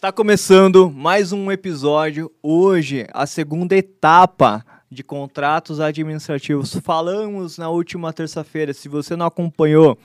Está começando mais um episódio. Hoje, a segunda etapa de contratos administrativos. Falamos na última terça-feira. Se você não acompanhou,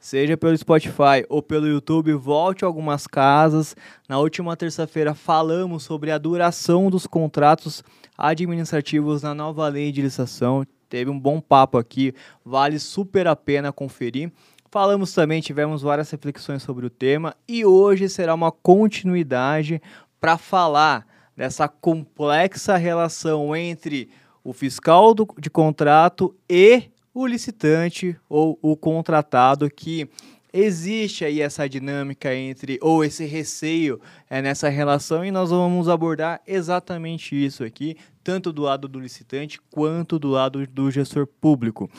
seja pelo Spotify ou pelo YouTube, volte algumas casas. Na última terça-feira falamos sobre a duração dos contratos administrativos na nova lei de licitação. Teve um bom papo aqui, vale super a pena conferir. Falamos também, tivemos várias reflexões sobre o tema e hoje será uma continuidade para falar dessa complexa relação entre o fiscal do, de contrato e o licitante ou o contratado que existe aí essa dinâmica entre ou esse receio é, nessa relação e nós vamos abordar exatamente isso aqui, tanto do lado do licitante quanto do lado do gestor público.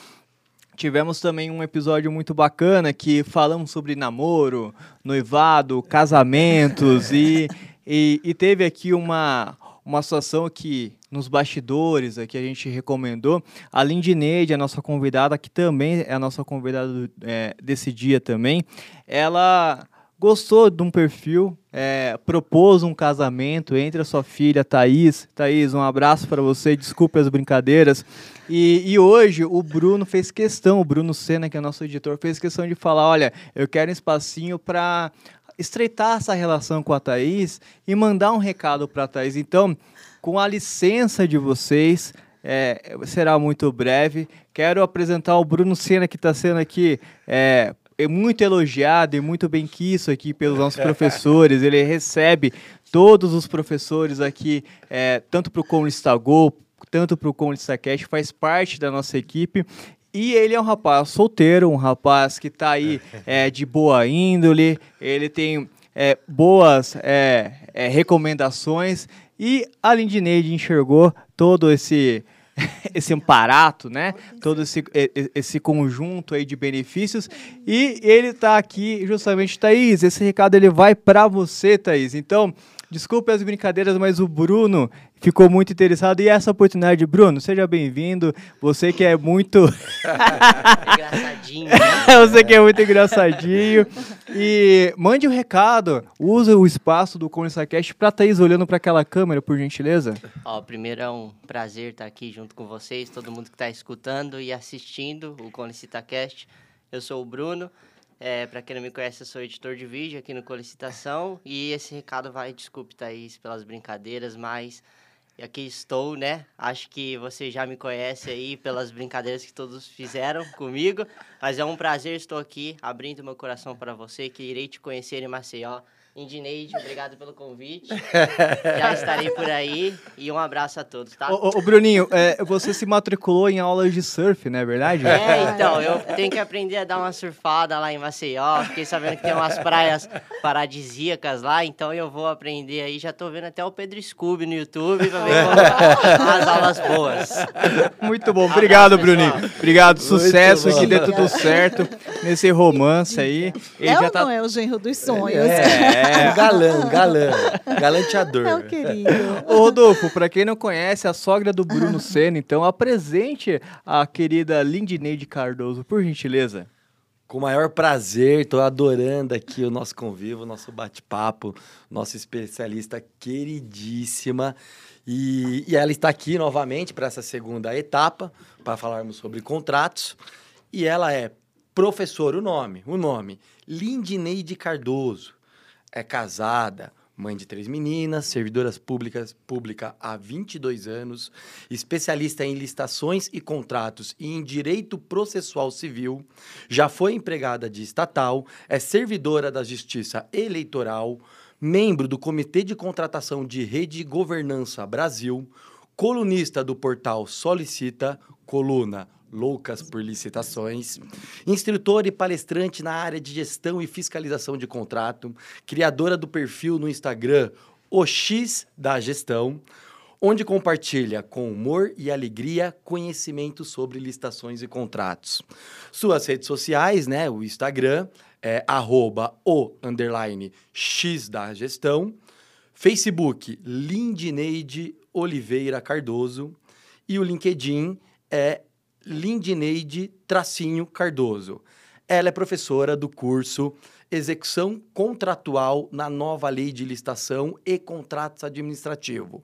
Tivemos também um episódio muito bacana que falamos sobre namoro, noivado, casamentos e, e, e teve aqui uma, uma situação que nos bastidores aqui a gente recomendou. A Lindineide, a nossa convidada, que também é a nossa convidada do, é, desse dia também, ela gostou de um perfil, é, propôs um casamento entre a sua filha Thaís. Thaís, um abraço para você, desculpe as brincadeiras. E, e, hoje o Bruno fez questão, o Bruno Senna, que é nosso editor, fez questão de falar: olha, eu quero um espacinho para estreitar essa relação com a Thaís e mandar um recado para a Thaís. Então, com a licença de vocês, é, será muito breve. Quero apresentar o Bruno Senna, que está sendo aqui é, é muito elogiado e muito bem quisto aqui pelos nossos professores. Ele recebe todos os professores aqui, é, tanto para o Conlista Go, tanto para o Conlista Cash, faz parte da nossa equipe. E ele é um rapaz solteiro, um rapaz que está aí é, de boa índole, ele tem é, boas é, é, recomendações e a Lindineide enxergou todo esse esse amparato, né? Todo esse, esse conjunto aí de benefícios. E ele está aqui justamente, Thaís, esse recado ele vai para você, Thaís. Então, desculpe as brincadeiras, mas o Bruno ficou muito interessado. E essa oportunidade, Bruno, seja bem-vindo. Você que é muito. engraçadinho. Né? Você que é muito engraçadinho. E mande um recado. Use o espaço do ConlistaCast para Thaís olhando para aquela câmera, por gentileza. Ó, primeiro é um prazer estar aqui junto com vocês, todo mundo que está escutando e assistindo o ConlicitaCast. Eu sou o Bruno. É, para quem não me conhece, eu sou editor de vídeo aqui no Colicitação. E esse recado vai, desculpe, Thaís, pelas brincadeiras, mas aqui estou, né? Acho que você já me conhece aí pelas brincadeiras que todos fizeram comigo, mas é um prazer estou aqui abrindo meu coração para você, que irei te conhecer em Maceió Indineide, obrigado pelo convite. Já estarei por aí e um abraço a todos, tá? Ô, ô Bruninho, é, você se matriculou em aulas de surf, não é verdade? É, então, eu tenho que aprender a dar uma surfada lá em Maceió. Fiquei sabendo que tem umas praias paradisíacas lá, então eu vou aprender aí. Já tô vendo até o Pedro Scooby no YouTube pra ver umas aulas boas. Muito bom, obrigado, Bruninho. Obrigado, sucesso, que dê tudo certo nesse romance aí. Ele é já tá... não é o genro dos sonhos? É. É. Um galã, galã. Galanteador. É o querido. Ô, Rodolfo, pra quem não conhece, a sogra do Bruno Senna, então apresente a querida Lindineide Cardoso, por gentileza. Com o maior prazer, estou adorando aqui o nosso convívio, o nosso bate-papo, nossa especialista queridíssima. E, e ela está aqui novamente para essa segunda etapa, para falarmos sobre contratos. E ela é professor, o nome, o nome, Lindineide Cardoso é casada, mãe de três meninas, servidoras públicas pública há 22 anos, especialista em licitações e contratos e em direito processual civil, já foi empregada de estatal, é servidora da Justiça Eleitoral, membro do Comitê de Contratação de Rede Governança Brasil, colunista do portal Solicita, coluna loucas por licitações, instrutor e palestrante na área de gestão e fiscalização de contrato, criadora do perfil no Instagram O X da Gestão, onde compartilha com humor e alegria conhecimento sobre licitações e contratos. Suas redes sociais, né, o Instagram é arroba o underline X da Gestão, Facebook Lindineide Oliveira Cardoso. E o LinkedIn é Lindineide Tracinho Cardoso. Ela é professora do curso Execução Contratual na Nova Lei de Licitação e Contratos Administrativos.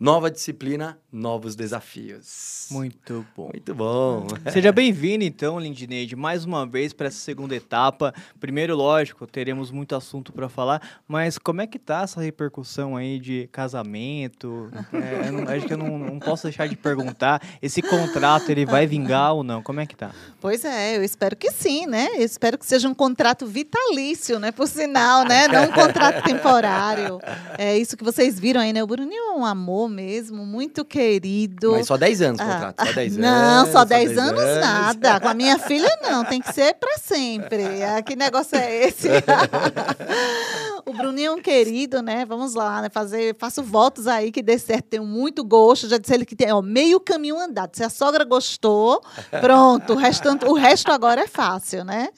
Nova disciplina, novos desafios. Muito bom. Muito bom. Seja bem-vindo, então, Lindineide, mais uma vez para essa segunda etapa. Primeiro, lógico, teremos muito assunto para falar, mas como é que tá essa repercussão aí de casamento? É, não, acho que eu não, não, posso deixar de perguntar. Esse contrato, ele vai vingar ou não? Como é que tá? Pois é, eu espero que sim, né? Eu espero que seja um contrato vitalício, né? Por sinal, né? Não um contrato temporário. É isso que vocês viram aí, né? O Bruninho é um amor mesmo, muito querido. Mas só 10 anos o ah, contrato, só 10 anos. Não, só 10 anos, anos nada. Com a minha filha não, tem que ser para sempre. Ah, que negócio é esse? o Bruninho é um querido, né? Vamos lá, né? Fazer, faço votos aí que dê certo, tenho muito gosto. Já disse ele que tem ó, meio caminho andado. Se a sogra gostou, pronto, o, restante, o resto agora é fácil, né?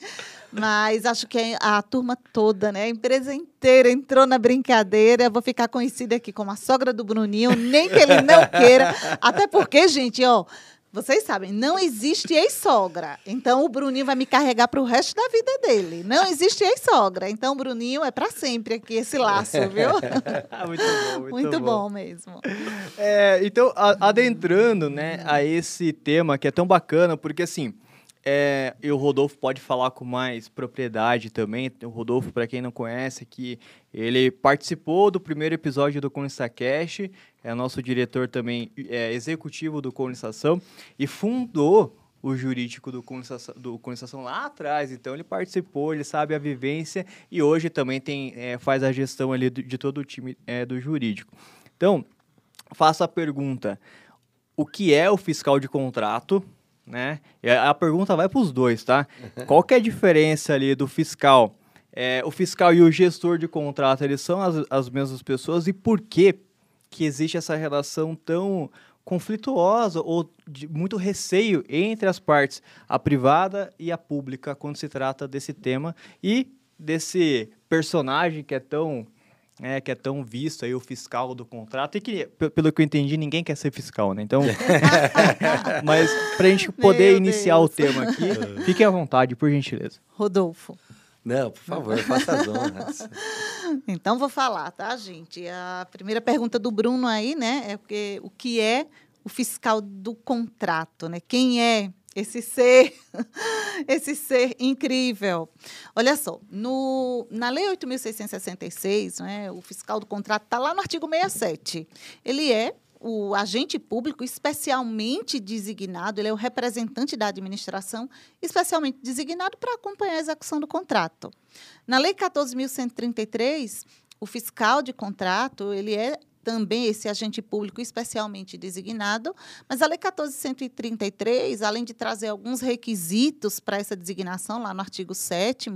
Mas acho que a turma toda, né? A empresa inteira entrou na brincadeira. Eu vou ficar conhecida aqui como a sogra do Bruninho, nem que ele não queira. Até porque, gente, ó, vocês sabem, não existe ex-sogra. Então o Bruninho vai me carregar para o resto da vida dele. Não existe ex-sogra. Então o Bruninho é para sempre aqui esse laço, viu? muito bom, muito, muito bom. bom. mesmo. É, então, adentrando, né, a esse tema que é tão bacana, porque assim, é, e o Rodolfo pode falar com mais propriedade também. O Rodolfo, para quem não conhece, que ele participou do primeiro episódio do ConlistaCast, é nosso diretor também é, executivo do Conlistação e fundou o jurídico do Conlistação, do lá atrás. Então ele participou, ele sabe a vivência e hoje também tem, é, faz a gestão ali de, de todo o time é, do jurídico. Então, faço a pergunta: o que é o fiscal de contrato? Né? E a pergunta vai para os dois, tá? Qual que é a diferença ali do fiscal? É, o fiscal e o gestor de contrato, eles são as, as mesmas pessoas e por que que existe essa relação tão conflituosa ou de muito receio entre as partes, a privada e a pública, quando se trata desse tema e desse personagem que é tão é, que é tão visto aí o fiscal do contrato, e que, pelo que eu entendi, ninguém quer ser fiscal, né? Então, mas para a gente poder Meu iniciar Deus. o tema aqui, fique à vontade, por gentileza. Rodolfo. Não, por favor, faça as honras. então, vou falar, tá, gente? A primeira pergunta do Bruno aí, né, é porque, o que é o fiscal do contrato, né? Quem é esse ser, esse ser incrível. Olha só, no, na Lei 8.666, né, o fiscal do contrato está lá no artigo 67. Ele é o agente público especialmente designado, ele é o representante da administração especialmente designado para acompanhar a execução do contrato. Na Lei 14.133, o fiscal de contrato, ele é também esse agente público especialmente designado, mas a Lei 1433, além de trazer alguns requisitos para essa designação, lá no artigo 7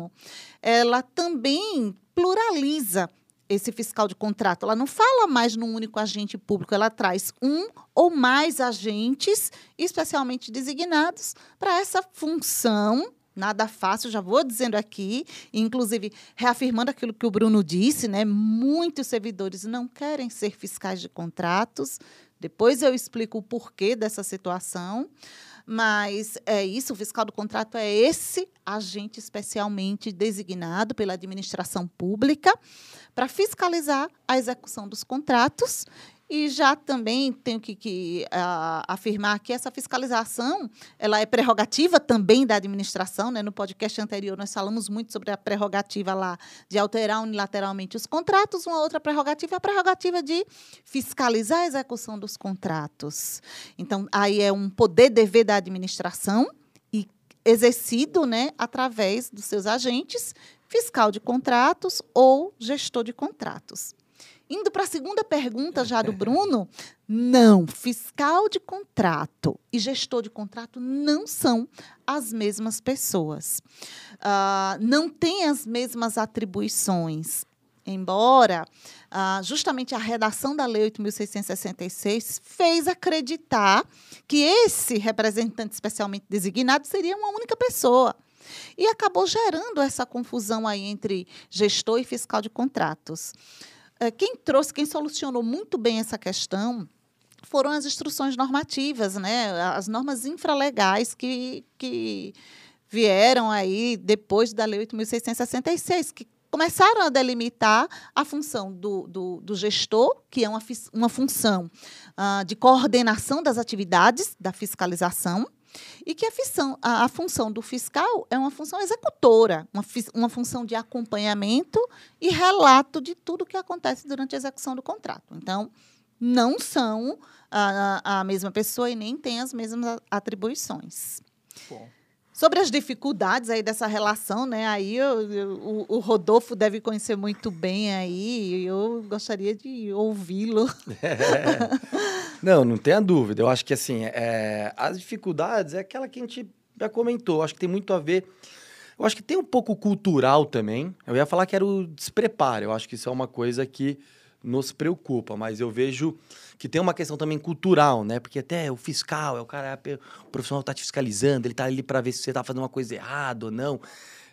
ela também pluraliza esse fiscal de contrato. Ela não fala mais num único agente público, ela traz um ou mais agentes especialmente designados para essa função Nada fácil, já vou dizendo aqui, inclusive reafirmando aquilo que o Bruno disse, né? Muitos servidores não querem ser fiscais de contratos. Depois eu explico o porquê dessa situação. Mas é isso, o fiscal do contrato é esse agente especialmente designado pela administração pública para fiscalizar a execução dos contratos e já também tenho que, que uh, afirmar que essa fiscalização ela é prerrogativa também da administração. Né? No podcast anterior, nós falamos muito sobre a prerrogativa lá de alterar unilateralmente os contratos. Uma outra prerrogativa é a prerrogativa de fiscalizar a execução dos contratos. Então, aí é um poder-dever da administração e exercido né, através dos seus agentes, fiscal de contratos ou gestor de contratos. Indo para a segunda pergunta já do Bruno, não, fiscal de contrato e gestor de contrato não são as mesmas pessoas. Uh, não têm as mesmas atribuições. Embora uh, justamente a redação da Lei 8.666 fez acreditar que esse representante especialmente designado seria uma única pessoa. E acabou gerando essa confusão aí entre gestor e fiscal de contratos. Eh, quem trouxe, quem solucionou muito bem essa questão foram as instruções normativas, né? as normas infralegais que, que vieram aí depois da Lei 8.666, que começaram a delimitar a função do, do, do gestor, que é uma, uma função uh, de coordenação das atividades da fiscalização, e que a, função, a, a, função do fiscal é uma função executora, uma, uma função de acompanhamento e relato de tudo que acontece durante a execução do contrato. Então, não são a, a mesma pessoa e nem têm as mesmas atribuições. Bom. Sobre as dificuldades aí dessa relação, né? Aí eu, eu, o, Rodolfo deve conhecer muito bem aí, eu gostaria de ouvi-lo. É. Não, não tenha dúvida. Eu acho que assim, é, as dificuldades é aquela que a gente já comentou. Eu acho que tem muito a ver. Eu acho que tem um pouco cultural também. Eu ia falar que era o despreparo. Eu acho que isso é uma coisa que nos preocupa, mas eu vejo que tem uma questão também cultural, né? Porque até o fiscal, é o cara, o profissional está te fiscalizando, ele está ali para ver se você está fazendo uma coisa errada ou não.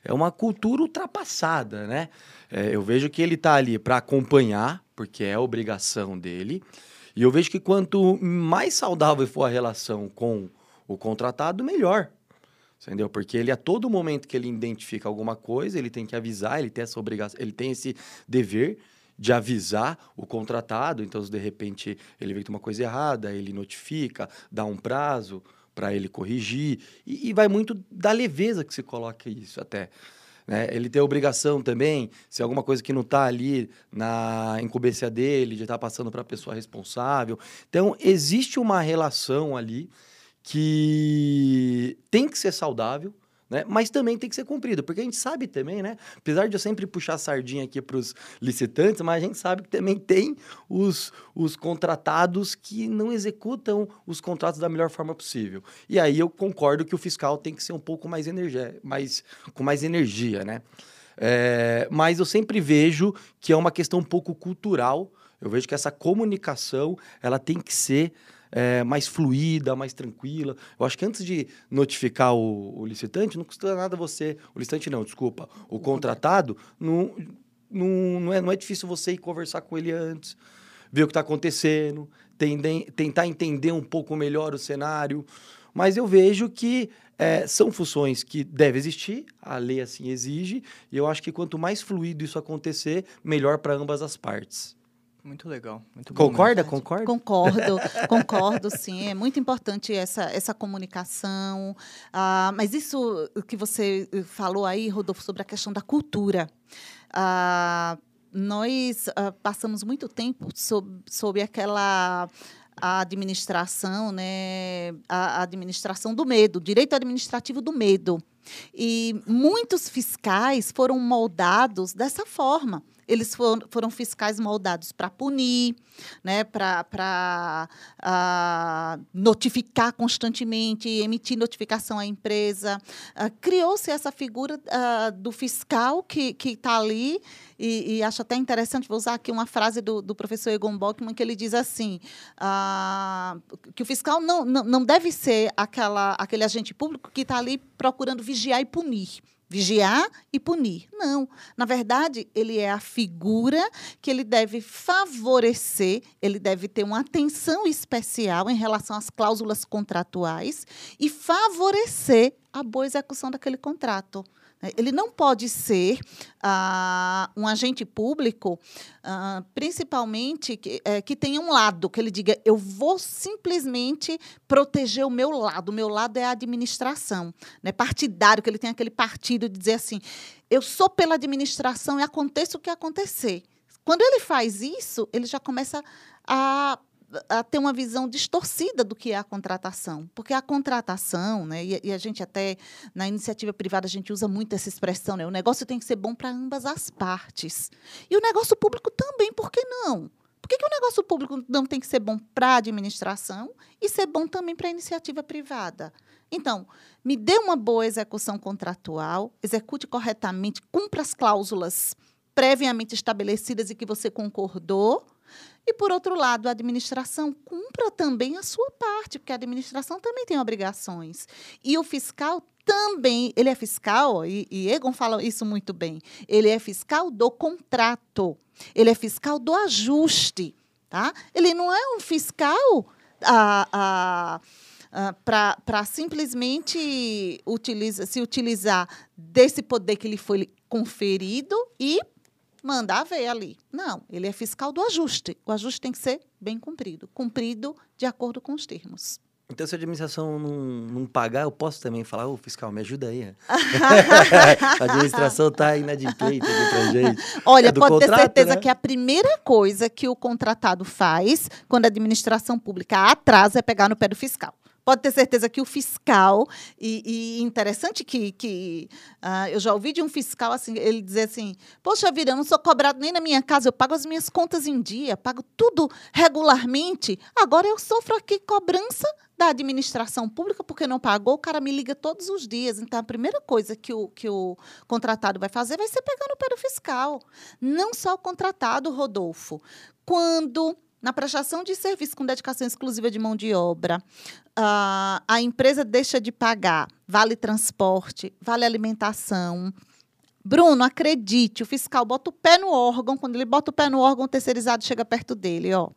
É uma cultura ultrapassada, né? É, eu vejo que ele está ali para acompanhar, porque é obrigação dele. E eu vejo que quanto mais saudável for a relação com o contratado, melhor. Entendeu? Porque ele, a todo momento que ele identifica alguma coisa, ele tem que avisar, ele tem essa obrigação, ele tem esse dever de avisar o contratado. Então, se de repente ele vê que tem uma coisa errada, ele notifica, dá um prazo para ele corrigir. E, e, vai muito da leveza que se coloca isso até. Né? Ele tem a obrigação também, se alguma coisa que não está ali na incumbência dele, de estar tá passando para a pessoa responsável. Então, existe uma relação ali que tem que ser saudável, né? Mas também tem que ser cumprido, porque a gente sabe também, né? Apesar de eu sempre puxar sardinha aqui para os licitantes, mas a gente sabe que também tem os, os contratados que não executam os contratos da melhor forma possível. E aí eu concordo que o fiscal tem que ser um pouco mais energia, mais, com mais energia, né? É, mas eu sempre vejo que é uma questão um pouco cultural. Eu vejo que essa comunicação ela tem que ser é, mais fluida, mais tranquila. Eu acho que antes de notificar o, o, licitante, não custa nada você. O licitante não, desculpa. O contratado, não, não, não, é, não é difícil você ir conversar com ele antes, ver o que está acontecendo, tende, tentar entender um pouco melhor o cenário. Mas eu vejo que é, são funções que devem existir, a lei assim exige, e eu acho que quanto mais fluido isso acontecer, melhor para ambas as partes. Muito legal. Muito concorda? Concorda? Concordo, concordo, sim. É muito importante essa, essa comunicação. Ah, mas isso que você falou aí, Rodolfo, sobre a questão da cultura. Ah, nós ah, passamos muito tempo sob, sob aquela a administração, né, a administração do medo, direito administrativo do medo. E muitos fiscais foram moldados dessa forma. Eles foram, foram fiscais moldados para punir, né, para uh, ah, notificar constantemente, emitir notificação à empresa. Uh, Criou-se essa figura uh, do fiscal que está ali, e, e, acho até interessante, vou usar aqui uma frase do, do professor Egon Bockman, que ele diz assim, que o fiscal não, não, não deve ser aquela, aquele agente público que está ali procurando vigiar e punir vigiar e punir. Não. Na verdade, ele é a figura que ele deve favorecer, ele deve ter uma atenção especial em relação às cláusulas contratuais e favorecer a boa execução daquele contrato. Né? Ele não pode ser ah, um agente público, ah, principalmente que, é, que tenha um lado, que ele diga, eu vou simplesmente proteger o meu lado. O meu lado é a administração. Né? Partidário, que ele tem aquele partido de dizer assim, eu sou pela administração e aconteça o que acontecer. Quando ele faz isso, ele já começa a a ter uma visão distorcida do que é a contratação. Porque a contratação, né, e, e, a gente até, na iniciativa privada, a gente usa muito essa expressão, né, o negócio tem que ser bom para ambas as partes. E o negócio público também, por que não? Por que, que o negócio público não tem que ser bom para a administração e ser bom também para a iniciativa privada? Então, me dê uma boa execução contratual, execute corretamente, cumpra as cláusulas previamente estabelecidas e que você concordou, e, por outro lado, a administração cumpra também a sua parte, porque a administração também tem obrigações. E o fiscal também, ele é fiscal, e, e Egon fala isso muito bem, ele é fiscal do contrato, ele é fiscal do ajuste. Tá? Ele não é um fiscal a, a uh, para simplesmente utiliza, se utilizar desse poder que lhe foi conferido e mandar ver ali. Não, ele é fiscal do ajuste. O ajuste tem que ser bem cumprido, cumprido de acordo com os termos. Então, se a administração não, não pagar, eu posso também falar, ô fiscal, me ajuda aí. a administração está inadimplente aqui pra gente. Olha, é pode contrato, ter certeza né? que a primeira coisa que o contratado faz quando a administração pública atrasa é pegar no pé do fiscal pode ter certeza que o fiscal, e, e interessante que, que uh, eu já ouvi de um fiscal assim, ele dizer assim, poxa vida, eu não sou cobrado nem na minha casa, eu pago as minhas contas em dia, pago tudo regularmente, agora eu sofro aqui cobrança da administração pública porque não pagou, o cara me liga todos os dias. Então, a primeira coisa que o, que o contratado vai fazer vai ser pegar no pé do fiscal. Não só o contratado, Rodolfo. Quando na prestação de serviço com dedicação exclusiva de mão de obra, uh, a empresa deixa de pagar vale transporte, vale alimentação. Bruno, acredite, o fiscal bota o pé no órgão, quando ele bota o pé no órgão, o terceirizado chega perto dele, ó.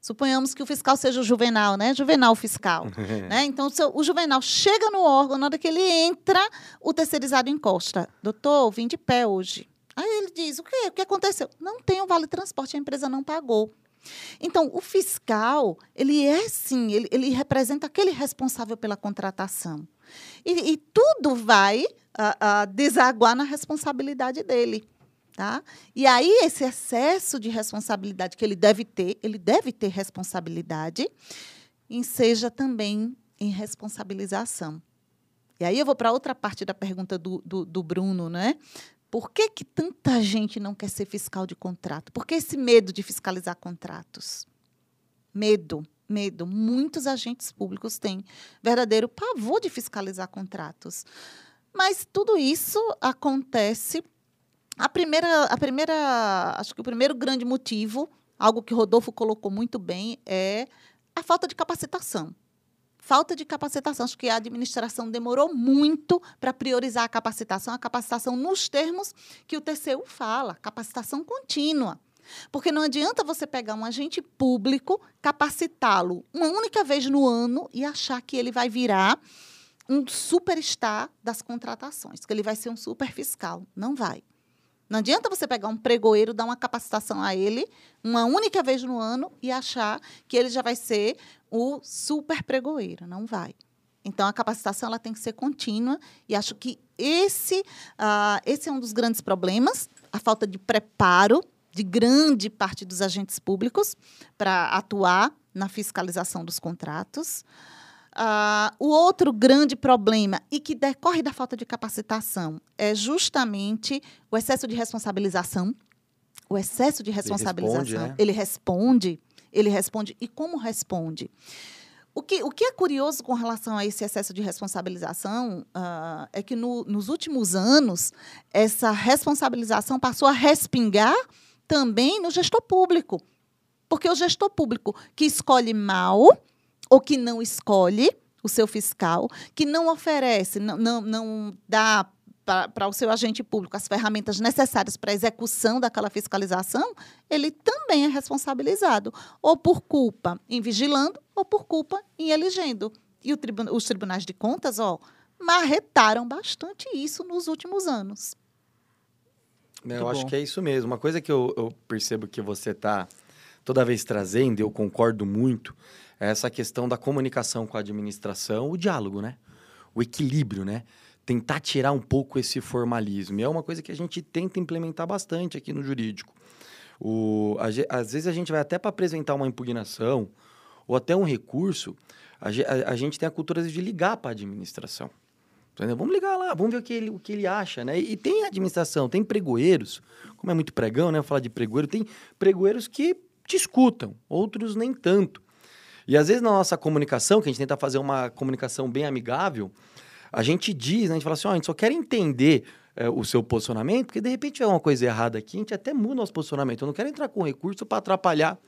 Suponhamos que o fiscal seja o juvenal, né? Juvenal fiscal. né? Então, o, o juvenal chega no órgão, na hora que ele entra, o terceirizado encosta. Doutor, vim de pé hoje. Aí ele diz: o quê? O que aconteceu? Não tem o vale transporte, a empresa não pagou. Então, o fiscal, ele é sim, ele, ele representa aquele responsável pela contratação. E, e tudo vai a, a desaguar na responsabilidade dele. Tá? E aí, esse excesso de responsabilidade que ele deve ter, ele deve ter responsabilidade, e seja também em responsabilização. E aí eu vou para outra parte da pergunta do, do, do Bruno, né? Por que, que tanta gente não quer ser fiscal de contrato? Por que esse medo de fiscalizar contratos? Medo, medo. Muitos agentes públicos têm verdadeiro pavor de fiscalizar contratos. Mas tudo isso acontece. A primeira, a primeira, acho que o primeiro grande motivo, algo que Rodolfo colocou muito bem, é a falta de capacitação falta de capacitação. Acho que a administração demorou muito para priorizar a capacitação, a capacitação nos termos que o TCU fala, capacitação contínua. Porque não adianta você pegar um agente público, capacitá-lo uma única vez no ano e achar que ele vai virar um superstar das contratações, que ele vai ser um super fiscal. Não vai. Não adianta você pegar um pregoeiro, dar uma capacitação a ele uma única vez no ano e achar que ele já vai ser o super pregoeiro. Não vai. Então, a capacitação ela tem que ser contínua e acho que esse, uh, esse é um dos grandes problemas, a falta de preparo de grande parte dos agentes públicos para atuar na fiscalização dos contratos. Uh, o outro grande problema, e que decorre da falta de capacitação, é justamente o excesso de responsabilização. O excesso de responsabilização. Ele responde, né? ele responde, ele responde. E como responde? O que, o que é curioso com relação a esse excesso de responsabilização uh, é que no, nos últimos anos essa responsabilização passou a respingar também no gestor público. Porque o gestor público que escolhe mal ou que não escolhe o seu fiscal, que não oferece, não, não, não dá para o seu agente público as ferramentas necessárias para a execução daquela fiscalização, ele também é responsabilizado, ou por culpa em vigilando, ou por culpa em elegendo. E os tribunais de contas, ó, marretaram bastante isso nos últimos anos. Eu Muito acho bom. que é isso mesmo. Uma coisa que eu, eu percebo que você está toda vez trazendo, eu concordo muito, essa questão da comunicação com a administração, o diálogo, né? O equilíbrio, né? Tentar tirar um pouco esse formalismo. E é uma coisa que a gente tenta implementar bastante aqui no jurídico. O, a, às vezes a gente vai até para apresentar uma impugnação ou até um recurso, a, a, a gente tem a cultura de ligar para a administração. Entendeu? Vamos ligar lá, vamos ver o que ele, o que ele acha, né? E, e tem administração, tem pregoeiros, como é muito pregão, né? Falar de pregoeiro, tem pregoeiros que te escutam, outros nem tanto. E às vezes na nossa comunicação, que a gente tenta fazer uma comunicação bem amigável, a gente diz, né, a gente fala assim, oh, a gente só quer entender é, o seu posicionamento, porque de repente tiver uma coisa errada aqui, a gente até muda nosso posicionamento. Eu não quero entrar com recurso para atrapalhar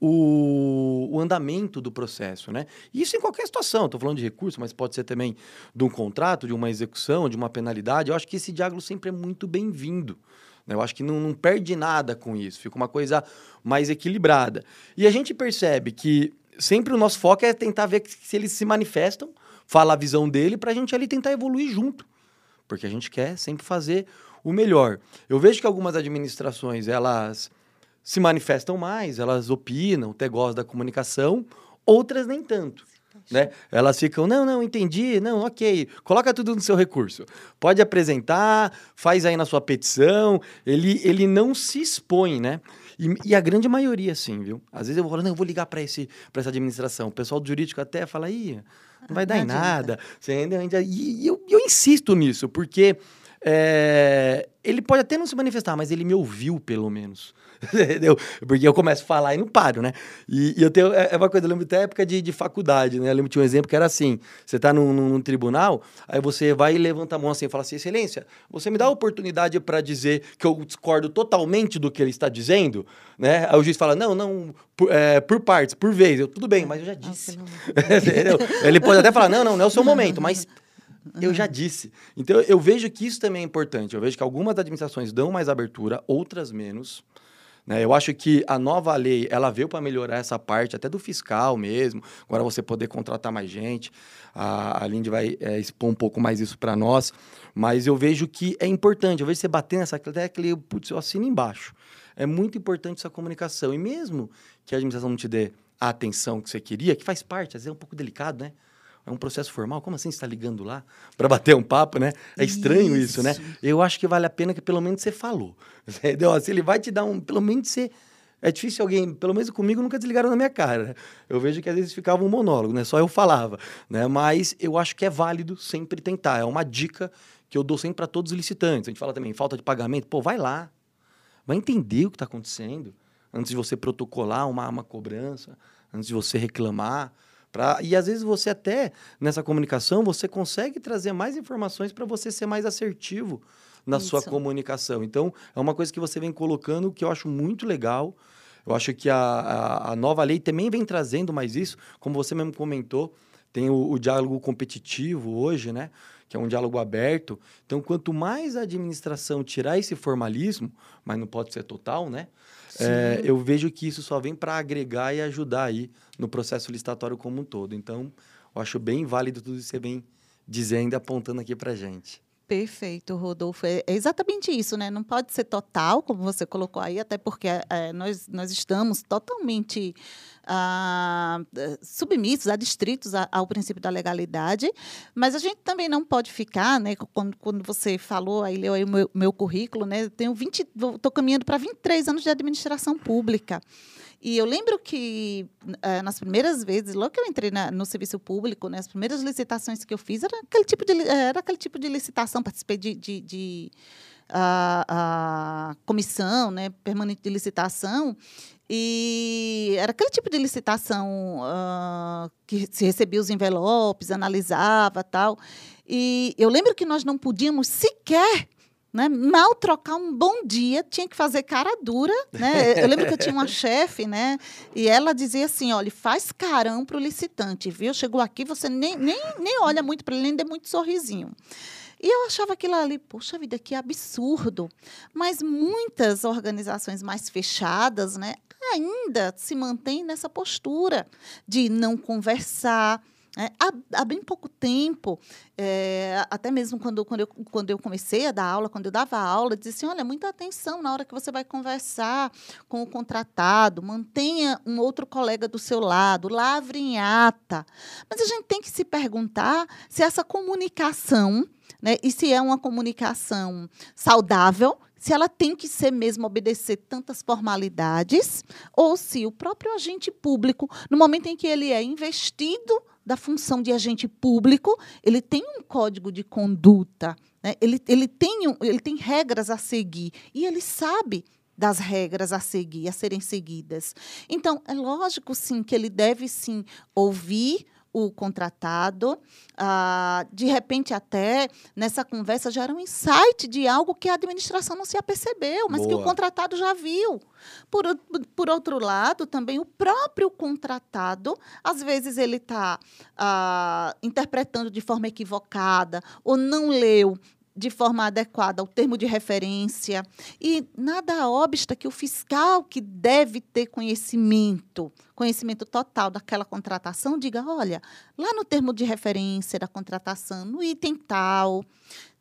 o, o, andamento do processo, né? Isso em qualquer situação. Estou falando de recurso, mas pode ser também de um contrato, de uma execução, de uma penalidade. Eu acho que esse diálogo sempre é muito bem-vindo. Né? Eu acho que não, não, perde nada com isso. Fica uma coisa mais equilibrada. E a gente percebe que sempre o nosso foco é tentar ver se eles se manifestam, fala a visão dele, para a gente ali tentar evoluir junto. Porque a gente quer sempre fazer o melhor. Eu vejo que algumas administrações, elas se manifestam mais, elas opinam, até gostam da comunicação, outras nem tanto. Né? Elas ficam, não, não, entendi, não, ok, coloca tudo no seu recurso. Pode apresentar, faz aí na sua petição. Ele, ele não se expõe, né? E, e a grande maioria, sim, viu? Às vezes eu vou falar, não, eu vou ligar para essa administração. O pessoal do jurídico até fala, ih, não vai dar não em nada. Você entendeu? E, e eu, eu insisto nisso, porque é, ele pode até não se manifestar, mas ele me ouviu, pelo menos. Entendeu? Porque eu começo a falar e não paro, né? E, e eu tenho. É, é uma coisa, eu lembro até época de, de faculdade, né? Eu lembro tinha um exemplo que era assim: você está num, num, tribunal, aí você vai e levanta a mão assim e fala assim: Excelência, você me dá a oportunidade para dizer que eu discordo totalmente do que ele está dizendo, né? Aí o juiz fala: Não, não, por, é, por partes, por vez. Eu, tudo bem, mas eu já disse. Entendeu? Ele pode até falar: Não, não, não é o seu momento, mas eu já disse. Então, eu vejo que isso também é importante. Eu vejo que algumas administrações dão mais abertura, outras menos. Né? Eu acho que a nova lei ela veio para melhorar essa parte, até do fiscal mesmo. Agora você poder contratar mais gente. A, a Lindy vai é, expor um pouco mais isso para nós. Mas eu vejo que é importante. Eu vejo você bater nessa tecla e putz, eu assino embaixo. É muito importante essa comunicação. E mesmo que a administração não te dê a atenção que você queria, que faz parte, às vezes é um pouco delicado, né? É um processo formal? Como assim você está ligando lá para bater um papo, né? É estranho isso. isso, né? Eu acho que vale a pena que pelo menos você falou. Entendeu? Se ele vai te dar um. Pelo menos você. É difícil alguém, pelo menos comigo, nunca desligaram na minha cara. Né? Eu vejo que às vezes ficava um monólogo, né? Só eu falava, né? Mas eu acho que é válido sempre tentar. É uma dica que eu dou sempre para todos os licitantes. A gente fala também, falta de pagamento. Pô, vai lá. Vai entender o que está acontecendo antes de você protocolar uma, uma cobrança, antes de você reclamar. Pra, e às vezes você até, nessa comunicação, você consegue trazer mais informações para você ser mais assertivo na Isso. sua comunicação. Então, é uma coisa que você vem colocando que eu acho muito legal. Eu acho que a, a, a nova lei também vem trazendo mais isso, como você mesmo comentou, tem o, o diálogo competitivo hoje, né? Que é um diálogo aberto. Então, quanto mais a administração tirar esse formalismo, mas não pode ser total, né? É, eu vejo que isso só vem para agregar e ajudar aí no processo licitatório como um todo. Então, eu acho bem válido tudo isso que você vem dizendo e apontando aqui para gente. Perfeito, Rodolfo. É, é exatamente isso, né? Não pode ser total, como você colocou aí, até porque é, nós, nós estamos totalmente ah, submissos, adstritos ao princípio da legalidade, mas a gente também não pode ficar, né? Quando, quando você falou, aí leu aí o meu, meu currículo, né? Eu tenho 20, estou caminhando para 23 anos de administração pública. E eu lembro que uh, nas primeiras vezes, logo que eu entrei na, no serviço público, né, as primeiras licitações que eu fiz era aquele tipo de, era aquele tipo de licitação, participei de, de, de a, a comissão né, permanente de licitação, e era aquele tipo de licitação uh, que se recebia os envelopes, analisava tal. E eu lembro que nós não podíamos sequer né? Mal trocar um bom dia, tinha que fazer cara dura. Né? Eu lembro que eu tinha uma chefe, né? E ela dizia assim: olha, faz carão para o licitante, viu? Chegou aqui, você nem, nem, nem olha muito para ele, nem dê muito sorrisinho. E eu achava aquilo ali, poxa vida, que absurdo. Mas muitas organizações mais fechadas, né, ainda se mantêm nessa postura de não conversar, é, há, há, bem pouco tempo, é, até mesmo quando, quando, eu, quando eu comecei a dar aula, quando eu dava aula, dizia assim, olha, muita atenção na hora que você vai conversar com o contratado, mantenha um outro colega do seu lado, lavre em ata. Mas a gente tem que se perguntar se essa comunicação, né, e se é uma comunicação saudável, se ela tem que ser mesmo obedecer tantas formalidades, ou se o próprio agente público, no momento em que ele é investido da função de agente público, ele tem um código de conduta, né? ele, ele, tem ele tem regras a seguir e ele sabe das regras a seguir, a serem seguidas. Então, é lógico, sim, que ele deve, sim, ouvir o contratado, ah, de repente até nessa conversa gera um insight de algo que a administração não se apercebeu, mas Boa. que o contratado já viu. Por, por outro lado, também o próprio contratado, às vezes ele está ah, interpretando de forma equivocada ou não leu de forma adequada o termo de referência e nada obsta que o fiscal que deve ter conhecimento, conhecimento total daquela contratação, diga, olha, lá no termo de referência da contratação, no item tal,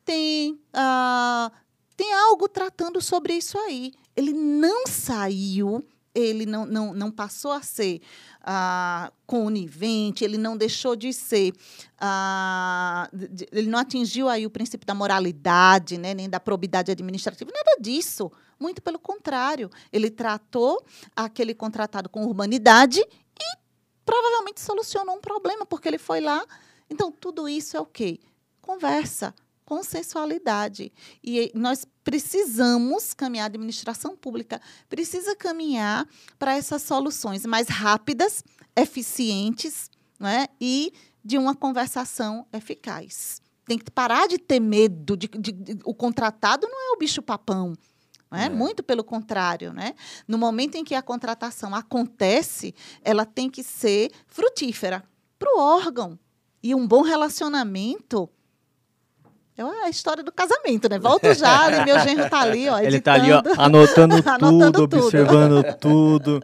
tem, ah, tem algo tratando sobre isso aí. Ele não saiu ele não, não, não passou a ser ah, conivente, ele não deixou de ser, ah, ele não atingiu aí o princípio da moralidade, né, nem da probidade administrativa, nada disso. Muito pelo contrário, ele tratou aquele contratado com urbanidade e provavelmente solucionou um problema, porque ele foi lá. Então, tudo isso é o quê? Conversa, consensualidade. E nós precisamos caminhar, a administração pública precisa caminhar para essas soluções mais rápidas, eficientes né, e de uma conversação eficaz. Tem que parar de ter medo. De, de, de o contratado não é o bicho-papão. É? é? Muito pelo contrário. Né? No momento em que a contratação acontece, ela tem que ser frutífera para o órgão. E um bom relacionamento é a história do casamento, né? Volto já, ali, meu genro tá ali, ó. Editando. Ele tá ali, ó, anotando, anotando tudo, observando tudo.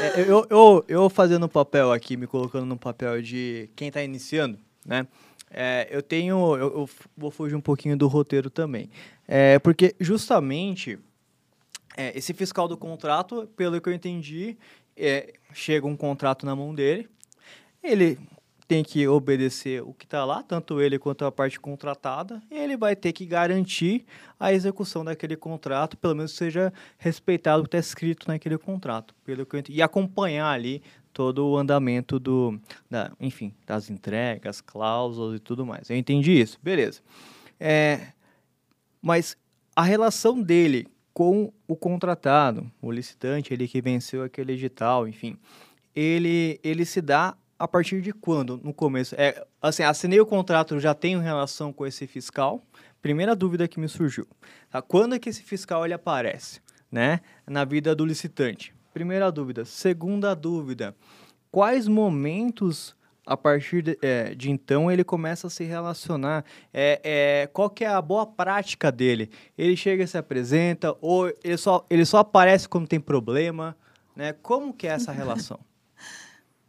É, eu, eu, eu fazendo papel aqui, me colocando no papel de quem está iniciando, né? É, eu tenho. Eu, eu, vou fugir um pouquinho do roteiro também. É, porque justamente é, esse fiscal do contrato, pelo que eu entendi, é, chega um contrato na mão dele. Ele tem que obedecer o que está lá, tanto ele quanto a parte contratada, e ele vai ter que garantir a execução daquele contrato, pelo menos seja respeitado o que está escrito naquele contrato, pelo que e acompanhar ali todo o andamento do, da, enfim, das entregas, cláusulas e tudo mais. Eu entendi isso, beleza. É, mas a relação dele com o contratado, o licitante, ele que venceu aquele edital, enfim, ele, ele se dá a partir de quando, no começo? É, assim, assinei o contrato, já tenho relação com esse fiscal? Primeira dúvida que me surgiu. Tá? Quando é que esse fiscal ele aparece, né? Na vida do licitante? Primeira dúvida. Segunda dúvida. Quais momentos a partir de, é, de, então ele começa a se relacionar. É, é, qual que é a boa prática dele? Ele chega e se apresenta ou ele só, ele só aparece quando tem problema? Né? Como que é essa relação?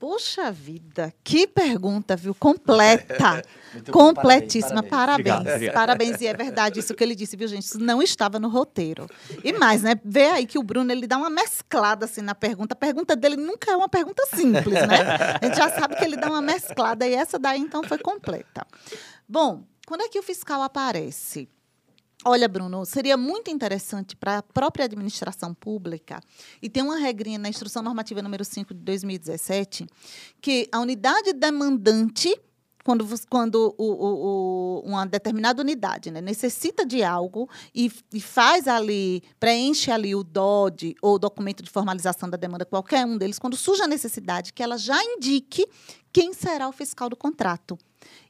Puxa vida, que pergunta, viu? Completa. Completíssima. Parabéns. Parabéns. Parabéns. parabéns. E é verdade isso que ele disse, viu, gente? Isso não estava no roteiro. E mais, né? Vê aí que o Bruno ele dá uma mesclada assim na pergunta. A pergunta dele nunca é uma pergunta simples, né? A gente já sabe que ele dá uma mesclada e essa daí então foi completa. Bom, quando é que o fiscal aparece? Olha, Bruno, seria muito interessante para a própria administração pública, e tem uma regrinha na Instrução Normativa número 5 de 2017, que a unidade demandante, quando, quando o, o, o, uma determinada unidade né, necessita de algo e, e, faz ali, preenche ali o DOD ou documento de formalização da demanda, qualquer um deles, quando surge a necessidade, que ela já indique quem será o fiscal do contrato.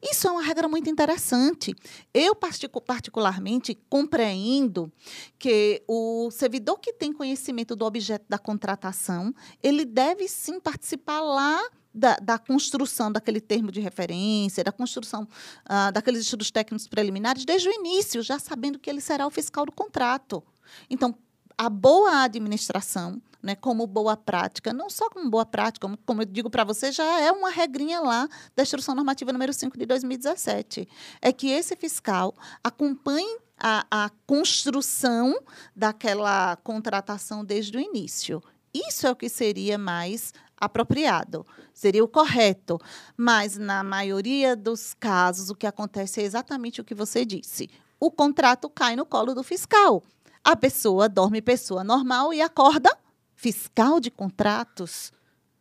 Isso é uma regra muito interessante. Eu, particularmente, compreendo que o servidor que tem conhecimento do objeto da contratação, ele deve sim participar lá da, da, construção daquele termo de referência, da construção uh, daqueles estudos técnicos preliminares, desde o início, já sabendo que ele será o fiscal do contrato. Então, a boa administração, né, como boa prática, não só como boa prática, como, como eu digo para você, já é uma regrinha lá da Instrução Normativa número 5 de 2017. É que esse fiscal acompanhe a, a construção daquela contratação desde o início. Isso é o que seria mais apropriado, seria o correto. Mas, na maioria dos casos, o que acontece é exatamente o que você disse. O contrato cai no colo do fiscal. A pessoa dorme pessoa normal e acorda fiscal de contratos.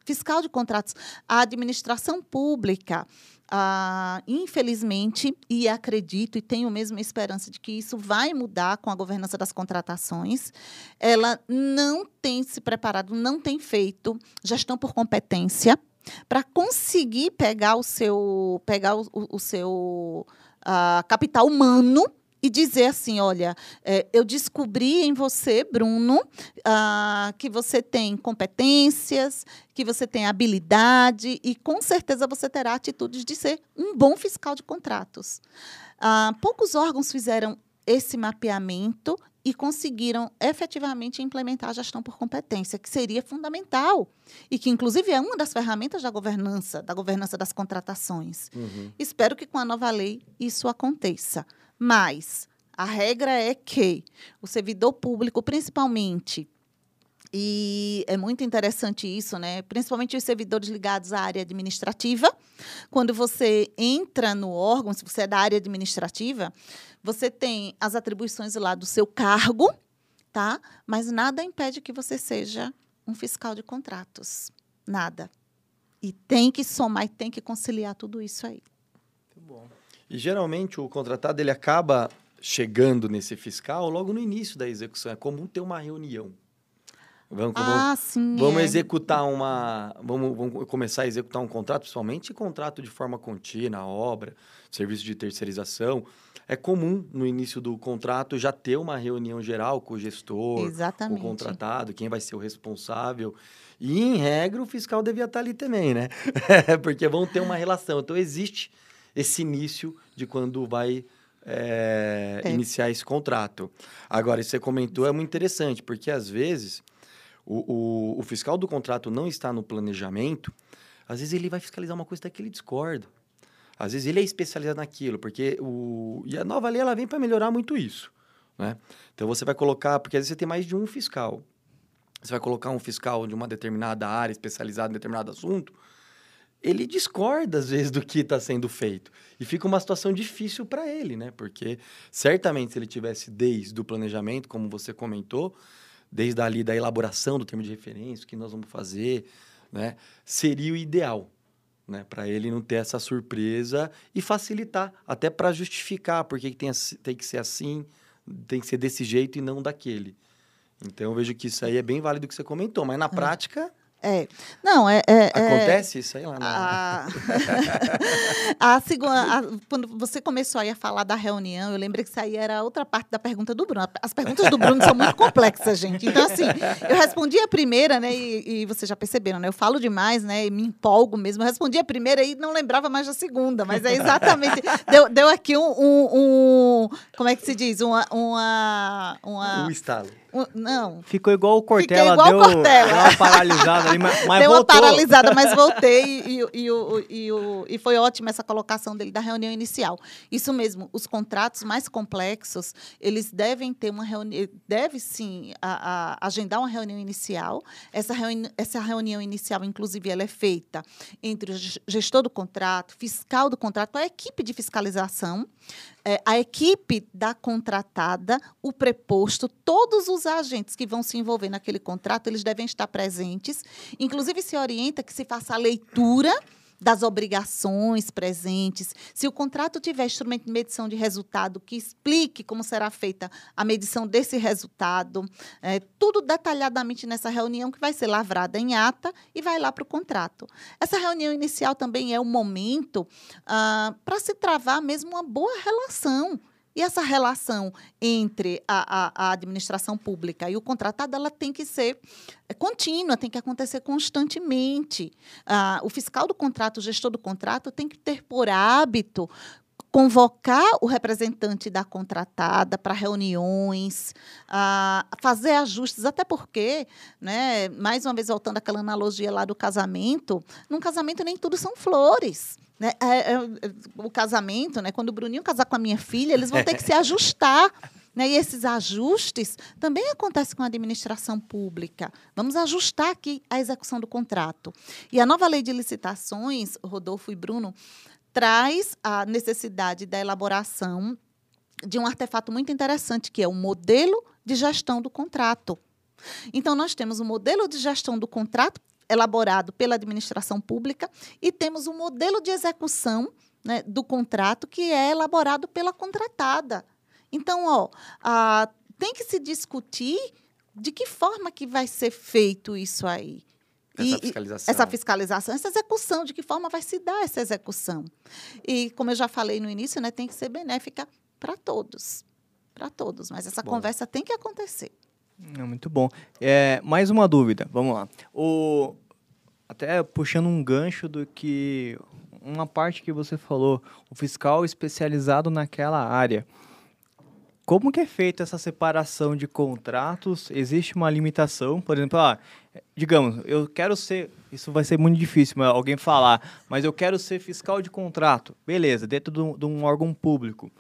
Fiscal de contratos. A administração pública, ah, infelizmente, e acredito e tenho mesmo esperança de que isso vai mudar com a governança das contratações, ela não tem se preparado, não tem feito gestão por competência para conseguir pegar o seu, pegar o, o seu ah, capital humano e dizer assim: olha, é, eu descobri em você, Bruno, ah, que você tem competências, que você tem habilidade e com certeza você terá atitudes de ser um bom fiscal de contratos. Ah, poucos órgãos fizeram esse mapeamento e conseguiram efetivamente implementar a gestão por competência, que seria fundamental e que, inclusive, é uma das ferramentas da governança, da governança das contratações. Uhum. Espero que com a nova lei isso aconteça. Mas a regra é que o servidor público, principalmente, e é muito interessante isso, né? Principalmente os servidores ligados à área administrativa. Quando você entra no órgão, se você é da área administrativa, você tem as atribuições lá do seu cargo, tá? Mas nada impede que você seja um fiscal de contratos. Nada. E tem que somar e tem que conciliar tudo isso aí. E geralmente o contratado ele acaba chegando nesse fiscal logo no início da execução. É comum ter uma reunião. Vamos, vamos- Ah, sim. vamos é. executar uma. Vamos, vamos começar a executar um contrato, principalmente contrato de forma contínua, obra, serviço de terceirização. É comum no início do contrato já ter uma reunião geral com o gestor, com Exatamente. o contratado, quem vai ser o responsável. E, em regra, o fiscal devia estar ali também, né? Porque vão ter uma relação. Então, existe esse início de quando vai é, É. iniciar esse contrato. Agora, isso que você comentou é muito interessante, porque, às vezes, o, o, o fiscal do contrato não está no planejamento, às vezes ele vai fiscalizar uma coisa até que ele discorda. Às vezes ele é especializado naquilo, porque o... E a nova lei, ela vem para melhorar muito isso, né? Então, você vai colocar... Porque às vezes você tem mais de um fiscal. Você vai colocar um fiscal de uma determinada área, especializado em determinado assunto, ele discorda, às vezes, do que está sendo feito. E fica uma situação difícil para ele, né? Porque, certamente, se ele tivesse desde o planejamento, como você comentou, desde ali da elaboração do termo de referência, o que nós vamos fazer, né? Seria o ideal, né? Para ele não ter essa surpresa e facilitar, até para justificar porque que tem, tem que ser assim, tem que ser desse jeito e não daquele. Então, eu vejo que isso aí é bem válido que você comentou, mas na prática, É. Não, é. é- é- acontece isso aí lá na... A, a segunda, a- quando você começou aí a falar da reunião, eu lembrei que isso aí era outra parte da pergunta do Bruno. As perguntas do Bruno são muito complexas, gente. Então, assim, eu respondi a primeira, né? E, e vocês já perceberam, né? Eu falo demais, né? E me empolgo mesmo. Eu respondi a primeira e não lembrava mais da segunda, mas é exatamente. Deu, deu aqui um, um- um- Como é que se diz? Uma. uma, uma O estalo. Não, Ficou igual o Cortella, igual o deu, Cortella. deu uma paralisada ali, mas, mas Deu uma voltou. paralisada, mas voltei e, e, e, e, foi ótima essa colocação dele da reunião inicial. Isso mesmo, os contratos mais complexos, eles devem ter uma reunião, deve sim a- a- agendar uma reunião inicial. Essa, reuni essa reunião inicial, inclusive, ela é feita entre o ges- gestor do contrato, fiscal do contrato, a equipe de fiscalização, a equipe da contratada, o preposto, todos os agentes que vão se envolver naquele contrato, eles devem estar presentes. Inclusive, se orienta que se faça a leitura das obrigações presentes. Se o contrato tiver instrumento de medição de resultado que explique como será feita a medição desse resultado, é, tudo detalhadamente nessa reunião que vai ser lavrada em ata e vai lá para o contrato. Essa reunião inicial também é o momento para se travar mesmo uma boa relação. E essa relação entre a, a- a administração pública e o contratado, ela tem que ser é, contínua, tem que acontecer constantemente. Ah, o fiscal do contrato, o gestor do contrato, tem que ter por hábito convocar o representante da contratada para reuniões, ah, fazer ajustes, até porque, né, mais uma vez voltando àquela analogia lá do casamento, num casamento nem tudo são flores. Né? É, é, o casamento, né, quando o Bruninho casar com a minha filha, eles vão ter que se ajustar. Né? E esses ajustes também acontecem com a administração pública. Vamos ajustar aqui a execução do contrato. E a nova lei de licitações, Rodolfo e Bruno, traz a necessidade da elaboração de um artefato muito interessante, que é o modelo de gestão do contrato. Então, nós temos o modelo de gestão do contrato elaborado pela administração pública e temos o modelo de execução né, do contrato que é elaborado pela contratada. Então, ó, ah, tem que se discutir de que forma que vai ser feito isso aí. Essa E- fiscalização. essa fiscalização, essa execução, de que forma vai se dar essa execução. E, como eu já falei no início, né, tem que ser benéfica para todos. Para todos. Mas essa Bom. conversa tem que acontecer. É muito bom. É, mais uma dúvida, vamos lá. O, até puxando um gancho do que uma parte que você falou, o fiscal especializado naquela área. Como que é feita essa separação de contratos? Existe uma limitação? Por exemplo, ah, digamos, eu quero ser, isso vai ser muito difícil alguém falar, mas eu quero ser fiscal de contrato. Beleza, dentro de um órgão público.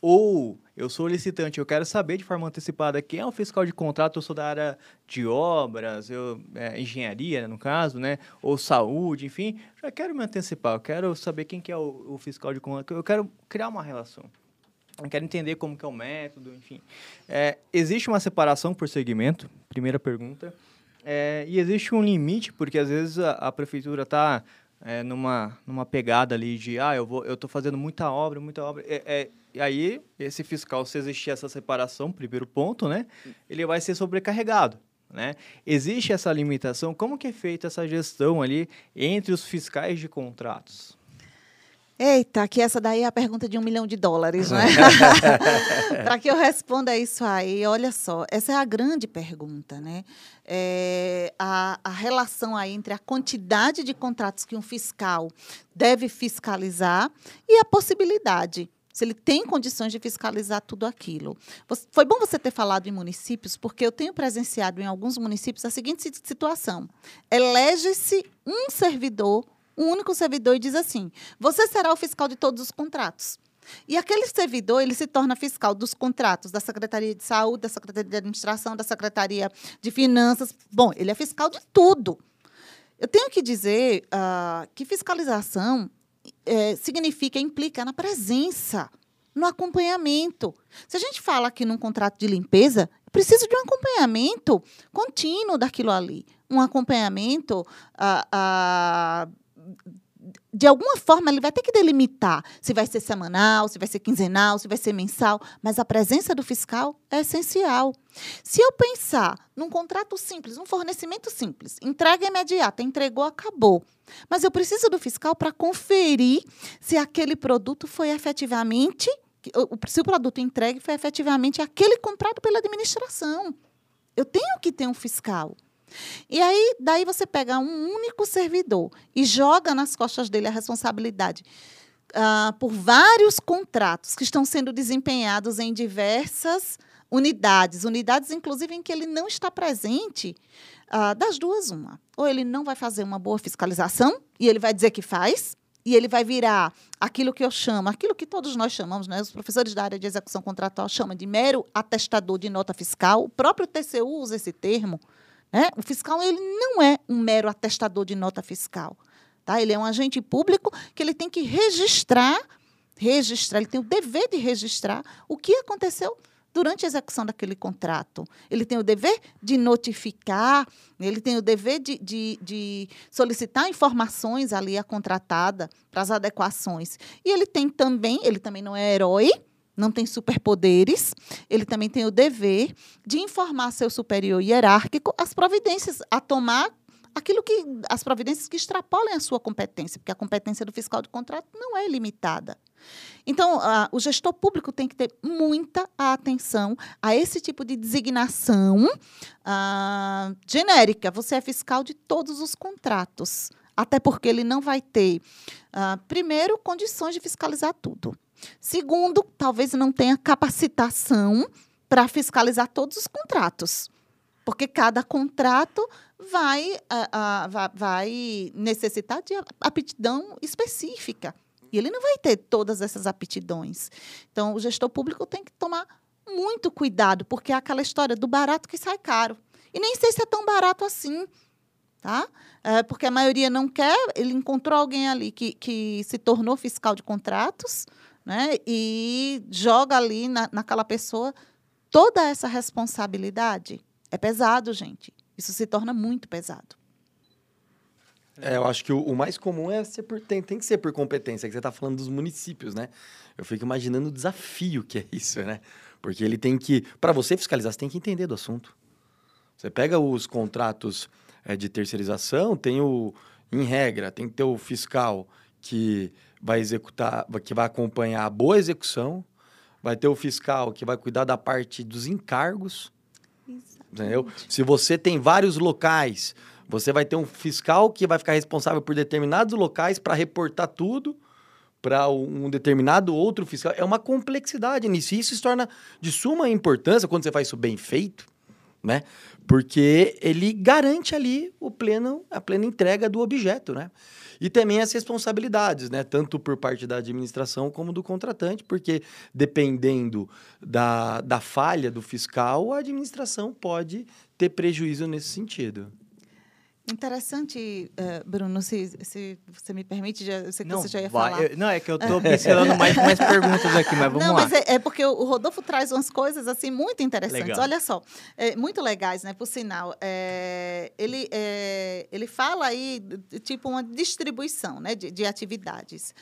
Ou eu sou licitante, eu quero saber de forma antecipada quem é o fiscal de contrato, eu sou da área de obras, eu, é, engenharia, no caso, né? Ou saúde, enfim, já quero me antecipar, eu quero saber quem que é o, o fiscal de contrato, eu quero criar uma relação. Eu quero entender como que é o método, enfim. É, existe uma separação por segmento? Primeira pergunta. É, e existe um limite, porque às vezes a, a prefeitura está é, numa, numa pegada ali de, ah, eu vou, eu estou fazendo muita obra, muita obra. É, é, e aí, esse fiscal, se existir essa separação, primeiro ponto, né, ele vai ser sobrecarregado. Né? Existe essa limitação? Como que é feita essa gestão ali entre os fiscais de contratos? Eita, que essa daí é a pergunta de um milhão de dólares, né? Para que eu responda isso aí, olha só, essa é a grande pergunta, né? É, a, a relação aí entre a quantidade de contratos que um fiscal deve fiscalizar e a possibilidade se ele tem condições de fiscalizar tudo aquilo. Foi bom você ter falado em municípios, porque eu tenho presenciado em alguns municípios a seguinte situação: elege-se um servidor um único servidor e diz assim: você será o fiscal de todos os contratos. E aquele servidor, ele se torna fiscal dos contratos da Secretaria de Saúde, da Secretaria de Administração, da Secretaria de Finanças. Bom, ele é fiscal de tudo. Eu tenho que dizer uh, que fiscalização é, significa, implica na presença, no acompanhamento. Se a gente fala aqui num contrato de limpeza, preciso de um acompanhamento contínuo daquilo ali. Um acompanhamento uh, uh, de alguma forma, ele vai ter que delimitar se vai ser semanal, se vai ser quinzenal, se vai ser mensal, mas a presença do fiscal é essencial. Se eu pensar num contrato simples, um fornecimento simples, entrega imediata, entregou, acabou. Mas eu preciso do fiscal para conferir se aquele produto foi efetivamente, se o produto entregue foi efetivamente aquele comprado pela administração. Eu tenho que ter um fiscal. E aí, daí você pega um único servidor e joga nas costas dele a responsabilidade uh, por vários contratos que estão sendo desempenhados em diversas unidades, unidades inclusive em que ele não está presente, uh, das duas uma. Ou ele não vai fazer uma boa fiscalização e ele vai dizer que faz, e ele vai virar aquilo que eu chamo, aquilo que todos nós chamamos, né? os professores da área de execução contratual chamam de mero atestador de nota fiscal. O próprio TCU usa esse termo. Né? O fiscal ele não é um mero atestador de nota fiscal. Tá? Ele é um agente público que ele tem que registrar, registrar, ele tem o dever de registrar o que aconteceu durante a execução daquele contrato. Ele tem o dever de notificar, ele tem o dever de, de, de solicitar informações ali à contratada para as adequações. E ele tem também, ele também não é herói, não tem superpoderes, ele também tem o dever de informar seu superior hierárquico as providências a tomar aquilo que as providências que extrapolem a sua competência, porque a competência do fiscal de contrato não é ilimitada. Então, uh, o gestor público tem que ter muita atenção a esse tipo de designação uh, genérica. Você é fiscal de todos os contratos, até porque ele não vai ter, uh, primeiro, condições de fiscalizar tudo. Segundo, talvez não tenha capacitação para fiscalizar todos os contratos, porque cada contrato vai, vai necessitar de aptidão específica. E ele não vai ter todas essas aptidões. Então, o gestor público tem que tomar muito cuidado, porque é aquela história do barato que sai caro. E nem sei se é tão barato assim. Tá? É, porque a maioria não quer, ele encontrou alguém ali que, que se tornou fiscal de contratos, né? E joga ali na, naquela pessoa toda essa responsabilidade. É pesado, gente. Isso se torna muito pesado. É, eu acho que o, o mais comum é ser por, tem, tem que ser por competência, que você está falando dos municípios, né? Eu fico imaginando o desafio que é isso, né? Porque ele tem que. Para você fiscalizar, você tem que entender do assunto. Você pega os contratos é, de terceirização, tem o. Em regra, tem que ter o fiscal que vai executar, que vai acompanhar a boa execução, vai ter o fiscal que vai cuidar da parte dos encargos. Entendeu? Se você tem vários locais, Você vai ter um fiscal que vai ficar responsável por determinados locais para reportar tudo para um determinado outro fiscal. É uma complexidade nisso. E isso se torna de suma importância quando você faz isso bem feito, né? Porque ele garante ali o pleno, a plena entrega do objeto, né? E também as responsabilidades, né? Tanto por parte da administração como do contratante, porque dependendo da, da falha do fiscal, a administração pode ter prejuízo nesse sentido. Interessante, uh, Bruno, se, se você me permite, já, eu sei que Não, você já ia falar. eu- não, é que eu tô pincelando mais, mais perguntas aqui, mas vamos Não, lá. mas é, é porque o Rodolfo traz umas coisas assim muito interessantes. Legal. Olha só, é, muito legais, né? Por sinal, É, ele é, ele fala aí de- tipo uma distribuição, né, de, de atividades.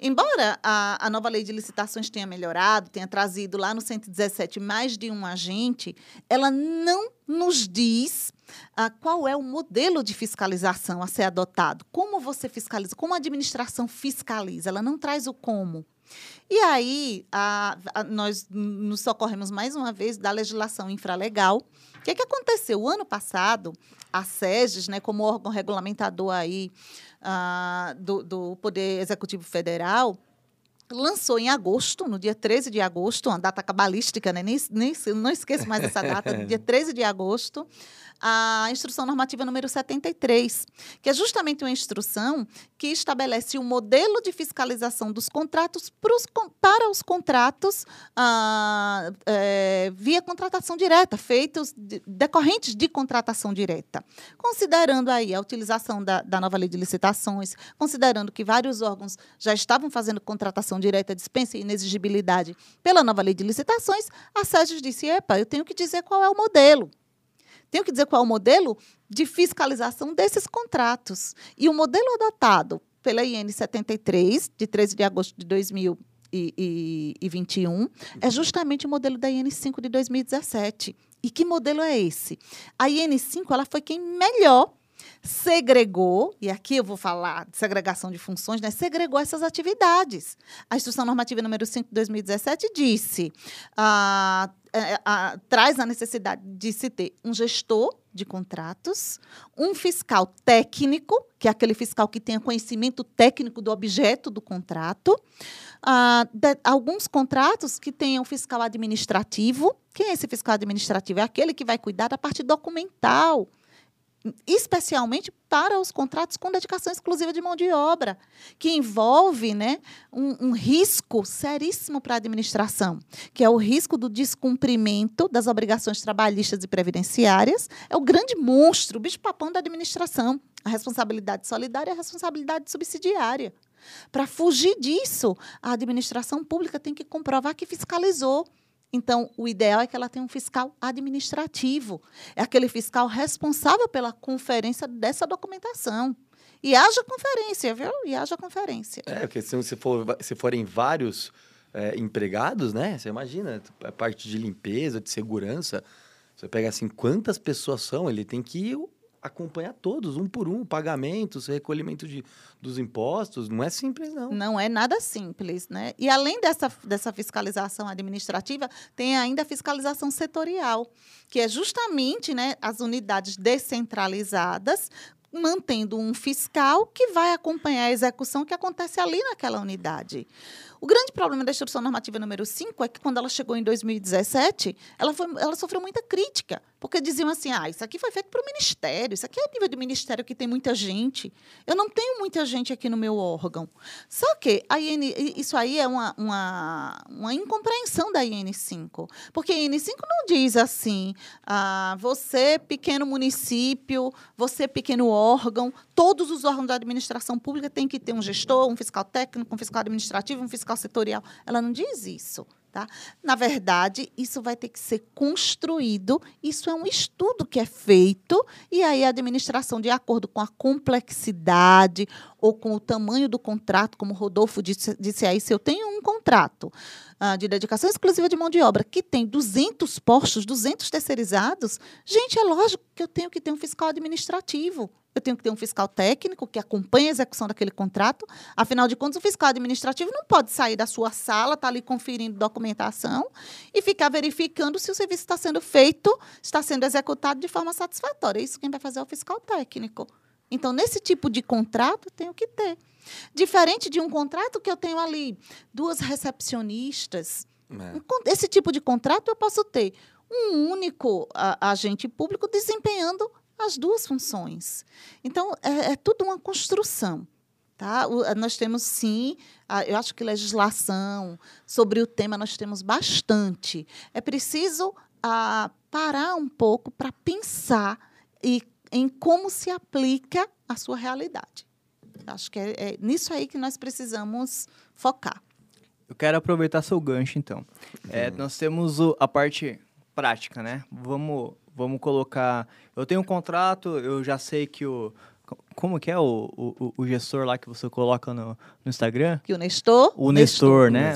Embora a, a nova lei de licitações tenha melhorado, tenha trazido lá no 117 mais de um agente, ela não nos diz ah, qual é o modelo de fiscalização a ser adotado. Como você fiscaliza? Como a administração fiscaliza? Ela não traz o como. E aí, a- a- nós nos socorremos mais uma vez da legislação infralegal. O que, que aconteceu? O ano passado, a SEGES, né, como órgão regulamentador aí, ah, do, do Poder Executivo Federal, lançou em agosto, no dia 13 de agosto, uma data cabalística, né? nem, nem, não esqueço mais essa data, no dia 13 de agosto, a instrução normativa número 73, que é justamente uma instrução que estabelece um modelo de fiscalização dos contratos pros para os contratos ah, eh, via contratação direta, feitos de- decorrentes de contratação direta. Considerando aí a utilização da, da nova lei de licitações, considerando que vários órgãos já estavam fazendo contratação direta, dispensa e inexigibilidade pela nova lei de licitações, a SEGES disse, epa, eu tenho que dizer qual é o modelo. Tenho que dizer qual é o modelo de fiscalização desses contratos. E o modelo adotado pela IN 73, de 13 de agosto de 2021, é justamente o modelo da IN 5 de 2017. E que modelo é esse? A IN 5 ela foi quem melhor segregou, e aqui eu vou falar de segregação de funções, né? segregou essas atividades. A Instrução Normativa número 5 de 2017 disse, ah, é, ah, traz a necessidade de se ter um gestor de contratos, um fiscal técnico, que é aquele fiscal que tenha conhecimento técnico do objeto do contrato, ah, de- alguns contratos que tenham fiscal administrativo. Quem é esse fiscal administrativo? É aquele que vai cuidar da parte documental, especialmente para os contratos com dedicação exclusiva de mão de obra, que envolve né, um, um risco seríssimo para a administração, que é o risco do descumprimento das obrigações trabalhistas e previdenciárias. É o grande monstro, o bicho-papão da administração. A responsabilidade solidária e a responsabilidade subsidiária. Para fugir disso, a administração pública tem que comprovar que fiscalizou. Então, o ideal é que ela tenha um fiscal administrativo. É aquele fiscal responsável pela conferência dessa documentação. E haja conferência, viu? E haja conferência. É, porque se, for, se forem vários é, empregados, né? Você imagina, a parte de limpeza, de segurança. Você pega assim, quantas pessoas são? Ele tem que acompanhar todos, um por um, pagamentos, recolhimento de, dos impostos. Não é simples, não. Não é nada simples, né? E além dessa, dessa fiscalização administrativa, tem ainda a fiscalização setorial, que é justamente né, as unidades descentralizadas mantendo um fiscal que vai acompanhar a execução que acontece ali naquela unidade. O grande problema da instrução normativa número 5 é que quando ela chegou em 2017, ela, foi, ela sofreu muita crítica, porque diziam assim: ah, isso aqui foi feito para o ministério, isso aqui é nível de ministério que tem muita gente. Eu não tenho muita gente aqui no meu órgão. Só que a IN, isso aí é uma, uma, uma incompreensão da IN5, porque a IN5 não diz assim: ah, você, pequeno município, você, pequeno órgão, todos os órgãos da administração pública têm que ter um gestor, um fiscal técnico, um fiscal administrativo, um fiscal setorial. Ela não diz isso. Tá? Na verdade, isso vai ter que ser construído, isso é um estudo que é feito, e aí a administração, de acordo com a complexidade ou com o tamanho do contrato, como Rodolfo disse, disse aí, se eu tenho um contrato ah, de dedicação exclusiva de mão de obra que tem 200 postos, 200 terceirizados, gente, é lógico que eu tenho que ter um fiscal administrativo. Eu tenho que ter um fiscal técnico que acompanhe a execução daquele contrato. Afinal de contas, o fiscal administrativo não pode sair da sua sala, estar tá ali conferindo documentação e ficar verificando se o serviço está sendo feito, está sendo executado de forma satisfatória. Isso quem vai fazer é o fiscal técnico. Então, nesse tipo de contrato, tenho que ter. Diferente de um contrato que eu tenho ali duas recepcionistas. É. Esse tipo de contrato eu posso ter um único agente público desempenhando as duas funções. Então, é, é tudo uma construção. Tá? O, nós temos, sim, a, eu acho que legislação sobre o tema nós temos bastante. É preciso a, parar um pouco para pensar e, em como se aplica a sua realidade. Acho que é, é nisso aí que nós precisamos focar. Eu quero aproveitar seu gancho, então. É, nós temos o, a parte prática, né? Vamos vamos colocar. Eu tenho um contrato, eu já sei que o. Como que é o, o, o gestor lá que você coloca no, no Instagram? Que o Nestor. O Nestor, né?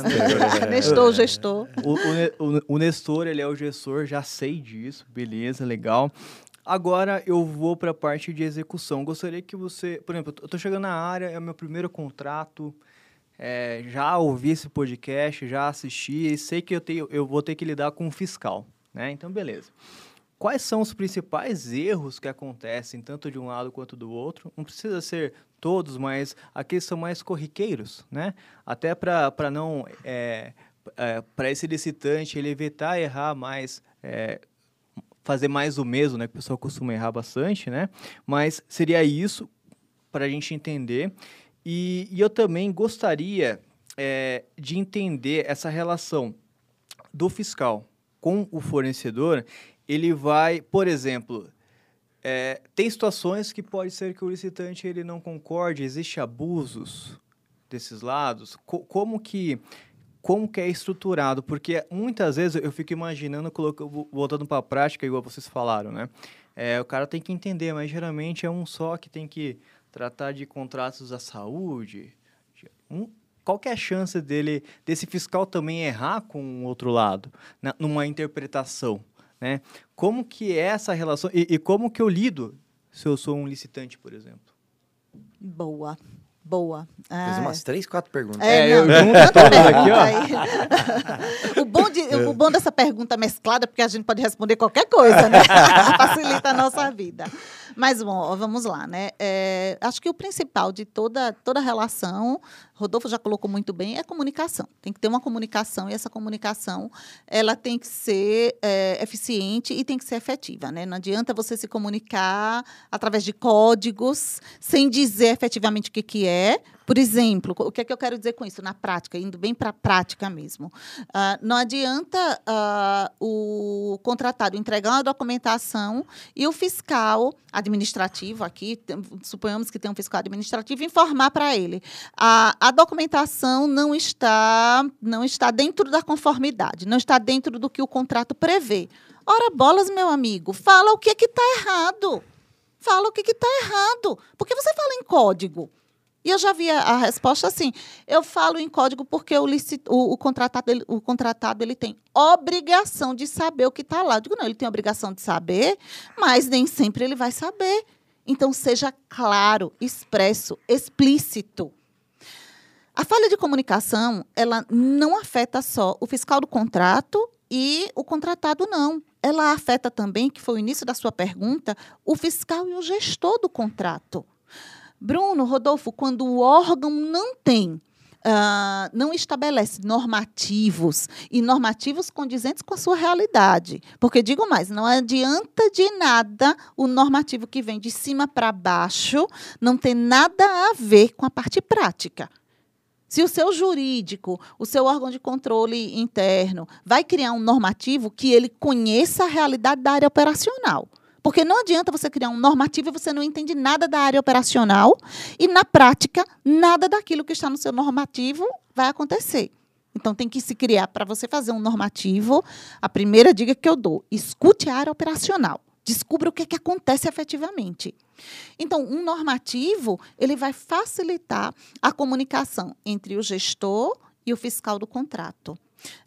Nestor, gestor. O, o, o Nestor, ele é o gestor, já sei disso, beleza, legal. Agora eu vou para a parte de execução. Gostaria que você, por exemplo, eu estou chegando na área, é o meu primeiro contrato, é, já ouvi esse podcast, já assisti, e sei que eu, tenho, eu vou ter que lidar com um fiscal, né? Então, beleza quais são os principais erros que acontecem, tanto de um lado quanto do outro. Não precisa ser todos, mas aqueles são mais corriqueiros, né? Até para não. É, é, para esse licitante ele evitar errar mais. É, fazer mais o mesmo, né? Que o pessoal costuma errar bastante, né? Mas seria isso para a gente entender. E, e, eu também gostaria é, de entender essa relação do fiscal com o fornecedor ele vai, por exemplo, é, tem situações que pode ser que o licitante ele não concorde, existe abusos desses lados. Co como que como que é estruturado? Porque muitas vezes eu fico imaginando, voltando para a prática, igual vocês falaram, né? É, o cara tem que entender, mas geralmente é um só que tem que tratar de contratos da saúde. Um, qual que é a chance dele, desse fiscal também errar com o outro lado, na, numa interpretação? Né? Como que é essa relação e, e como que eu lido se eu sou um licitante, por exemplo? Boa. Boa. Fez umas três, quatro perguntas. É, é eu junto todas aqui, ó. o, bom de, o bom dessa pergunta mesclada é porque a gente pode responder qualquer coisa, né? Facilita a nossa vida. Mas, bom, vamos lá, né? É, acho que o principal de toda, toda relação, Rodolfo já colocou muito bem, é comunicação. Tem que ter uma comunicação e essa comunicação ela tem que ser é, eficiente e tem que ser efetiva, né? Não adianta você se comunicar através de códigos sem dizer efetivamente o que, que é, por exemplo, o que é que eu quero dizer com isso? Na prática, indo bem para a prática mesmo. Uh, não adianta uh, o contratado entregar uma documentação e o fiscal administrativo aqui, suponhamos que tem um fiscal administrativo, informar para ele. A, a documentação não está, não está dentro da conformidade, não está dentro do que o contrato prevê. Ora, bolas, meu amigo, fala o que é está errado. Fala o que está errado. Por que você fala em código? E eu já vi a, resposta assim. Eu falo em código porque o, licit, o, o, contratado, ele, o contratado ele tem obrigação de saber o que está lá. Eu digo, não, ele tem obrigação de saber, mas nem sempre ele vai saber. Então, seja claro, expresso, explícito. A falha de comunicação, ela não afeta só o fiscal do contrato e o contratado, não. Ela afeta também, que foi o início da sua pergunta, o fiscal e o gestor do contrato. Bruno, Rodolfo, quando o órgão não tem Uh, não estabelece normativos e normativos condizentes com a sua realidade. Porque, digo mais, não adianta de nada o normativo que vem de cima para baixo não tem nada a ver com a parte prática. Se o seu jurídico, o seu órgão de controle interno, vai criar um normativo que ele conheça a realidade da área operacional. Porque não adianta você criar um normativo e você não entende nada da área operacional e, na prática, nada daquilo que está no seu normativo vai acontecer. Então, tem que se criar, para você fazer um normativo, a primeira dica que eu dou, escute a área operacional. Descubra o que, é que acontece efetivamente. Então, um normativo, ele vai facilitar a comunicação entre o gestor e o fiscal do contrato.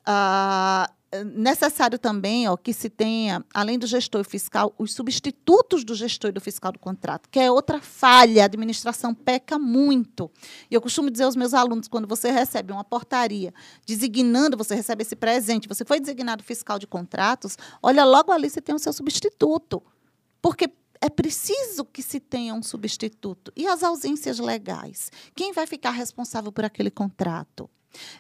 É necessário também ó, que se tenha, além do gestor fiscal, os substitutos do gestor e do fiscal do contrato, que é outra falha. A administração peca muito. E eu costumo dizer aos meus alunos, quando você recebe uma portaria designando, você recebe esse presente, você foi designado fiscal de contratos, olha, logo ali você tem o seu substituto. Porque é preciso que se tenha um substituto. E as ausências legais? Quem vai ficar responsável por aquele contrato?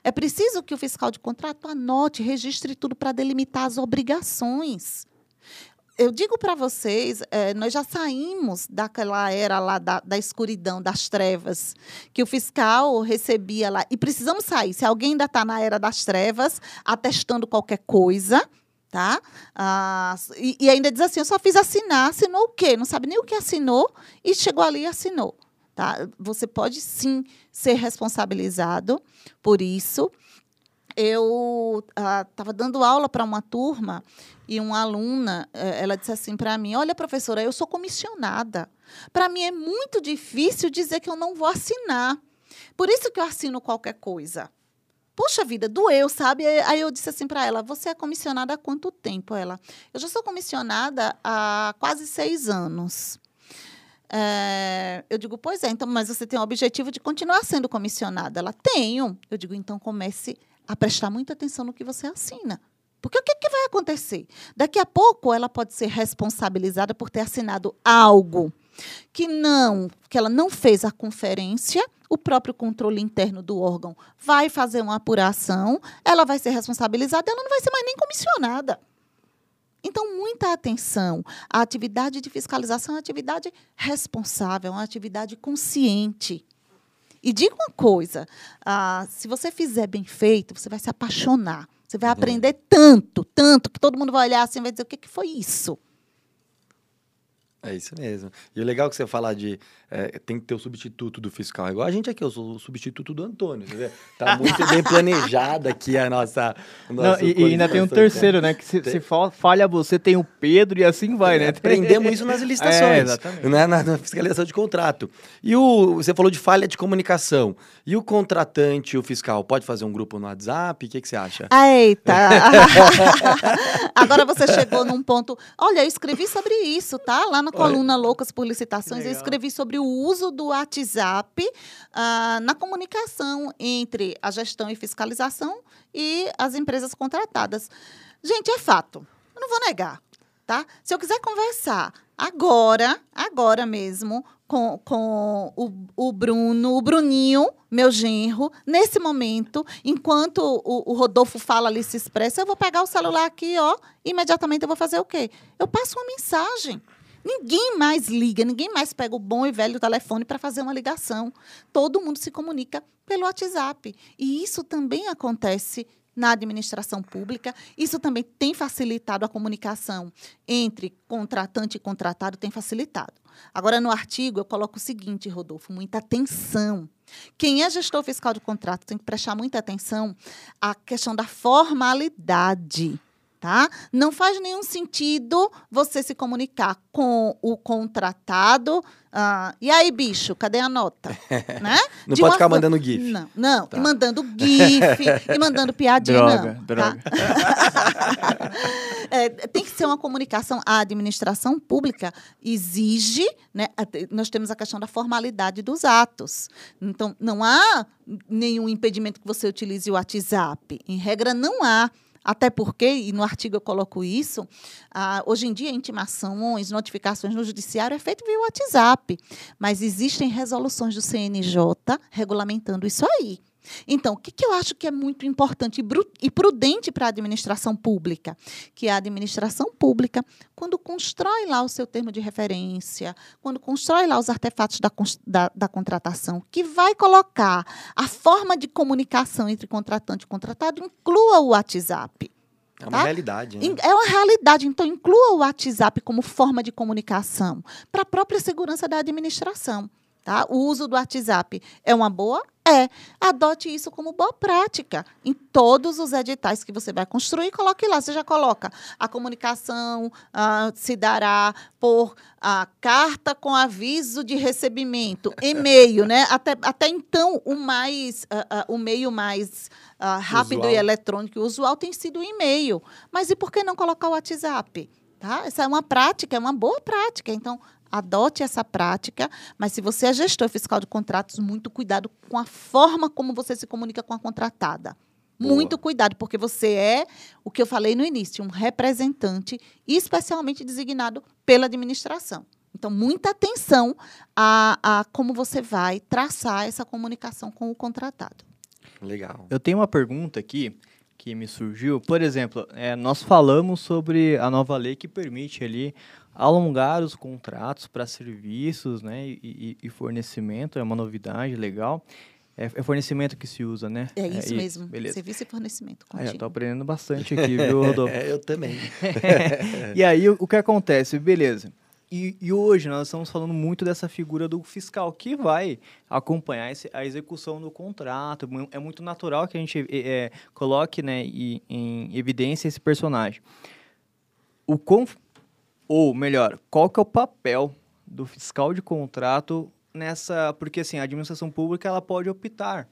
É preciso que o fiscal de contrato anote, registre tudo para delimitar as obrigações. Eu digo para vocês, é, nós já saímos daquela era lá da, da, escuridão, das trevas, que o fiscal recebia lá. E precisamos sair. Se alguém ainda está na era das trevas, atestando qualquer coisa, tá? Ah, e, e, ainda diz assim, eu só fiz assinar, assinou o quê? Não sabe nem o que assinou e chegou ali e assinou. Tá? Você pode sim ser responsabilizado por isso. Eu estava ah, dando aula para uma turma e uma aluna, eh, ela disse assim para mim: Olha, professora, eu sou comissionada. Para mim é muito difícil dizer que eu não vou assinar. Por isso que eu assino qualquer coisa. Puxa vida, doeu, sabe? Aí eu disse assim para ela: Você é comissionada há quanto tempo? Ela: Eu já sou comissionada há quase seis anos. É, eu digo, pois é, então, mas você tem o objetivo de continuar sendo comissionada. Ela, tenho. Eu digo, então comece a prestar muita atenção no que você assina. Porque o que, que vai acontecer? Daqui a pouco ela pode ser responsabilizada por ter assinado algo que não, que ela não fez a conferência, o próprio controle interno do órgão vai fazer uma apuração, ela vai ser responsabilizada, ela não vai ser mais nem comissionada. Então, muita atenção. A atividade de fiscalização é uma atividade responsável, é uma atividade consciente. E diga uma coisa: ah, se você fizer bem feito, você vai se apaixonar. Você vai uhum. aprender tanto, tanto, que todo mundo vai olhar assim e vai dizer: o que, que foi isso? É isso mesmo. E o legal que você falar de é, tem que ter o substituto do fiscal. Igual a gente aqui, eu sou o substituto do Antônio. Você Tá muito bem planejada aqui a nossa. Não, e, e, ainda tem um terceiro, né? Que se, se, falha você, tem o Pedro e assim vai, é, né? Aprendemos isso nas licitações. É, exatamente. Né? Na, na, fiscalização de contrato. E o, você falou de falha de comunicação. E o contratante, o fiscal, pode fazer um grupo no WhatsApp? O que, que você acha? Eita! Agora você chegou num ponto. Olha, eu escrevi sobre isso, tá? Lá na coluna Olha. Loucas por Licitações, eu escrevi sobre o uso do WhatsApp uh, na comunicação entre a gestão e fiscalização e as empresas contratadas. Gente, é fato. Eu não vou negar. Tá? Se eu quiser conversar agora, agora mesmo, com, com o, o Bruno, o Bruninho, meu genro, nesse momento, enquanto o, o, Rodolfo fala ali, se expressa, eu vou pegar o celular aqui, ó, imediatamente eu vou fazer o quê? Eu passo uma mensagem. Ninguém mais liga, ninguém mais pega o bom e velho telefone para fazer uma ligação. Todo mundo se comunica pelo WhatsApp. E isso também acontece na administração pública. Isso também tem facilitado a comunicação entre contratante e contratado, tem facilitado. Agora, no artigo, eu coloco o seguinte, Rodolfo, muita atenção. Quem é gestor fiscal de contrato tem que prestar muita atenção à questão da formalidade tá? Não faz nenhum sentido você se comunicar com o contratado. Ah, e aí, bicho, cadê a nota? né? Não De pode ficar mandando GIF. Não, não. Tá. E mandando GIF, e mandando piadinha. Droga, não, tá? droga. Tá? é, tem que ser uma comunicação. A administração pública exige, né? Nós temos a questão da formalidade dos atos. Então, não há nenhum impedimento que você utilize o WhatsApp. Em regra, não há. Até porque, e no artigo eu coloco isso, ah, hoje em dia intimações, notificações no judiciário é feito via WhatsApp, mas existem resoluções do CNJ regulamentando isso aí. Então, o que, que eu acho que é muito importante e prudente para a administração pública? Que a administração pública, quando constrói lá o seu termo de referência, quando constrói lá os artefatos da, da, da contratação, que vai colocar a forma de comunicação entre contratante e contratado, inclua o WhatsApp. É uma tá? realidade. Né? É uma realidade. Então, inclua o WhatsApp como forma de comunicação para a própria segurança da administração. Tá? O uso do WhatsApp é uma boa? É, adote isso como boa prática. Em todos os editais que você vai construir, coloque lá. Você já coloca a comunicação ah, se dará por a carta com aviso de recebimento, e-mail, né? Até, até então, o mais ah, o meio mais rápido Usual. e eletrônico e usual tem sido o e-mail. Mas e por que não colocar o WhatsApp? Tá? Essa é uma prática, é uma boa prática. Então, adote essa prática, mas se você é gestor fiscal de contratos, muito cuidado com a forma como você se comunica com a contratada. Boa. Muito cuidado, porque você é o que eu falei no início, um representante especialmente designado pela administração. Então, muita atenção a, a como você vai traçar essa comunicação com o contratado. Legal. Eu tenho uma pergunta aqui que me surgiu. Por exemplo, é, nós falamos sobre a nova lei que permite ali alongar os contratos para serviços né, e, e- fornecimento. É uma novidade legal. É, é fornecimento que se usa, né? É isso mesmo. Beleza. Serviço e fornecimento. Ah, eu tô contínuo. aprendendo bastante aqui, viu, Rodolfo? É, eu também. e aí, o, o que acontece? Beleza. E, e hoje nós estamos falando muito dessa figura do fiscal que vai acompanhar esse- a execução do contrato. É muito natural que a gente eh, eh, coloque né, e- em evidência esse personagem. O quão, ou melhor, qual que é o papel do fiscal de contrato nessa... Porque assim, a administração pública ela pode optar,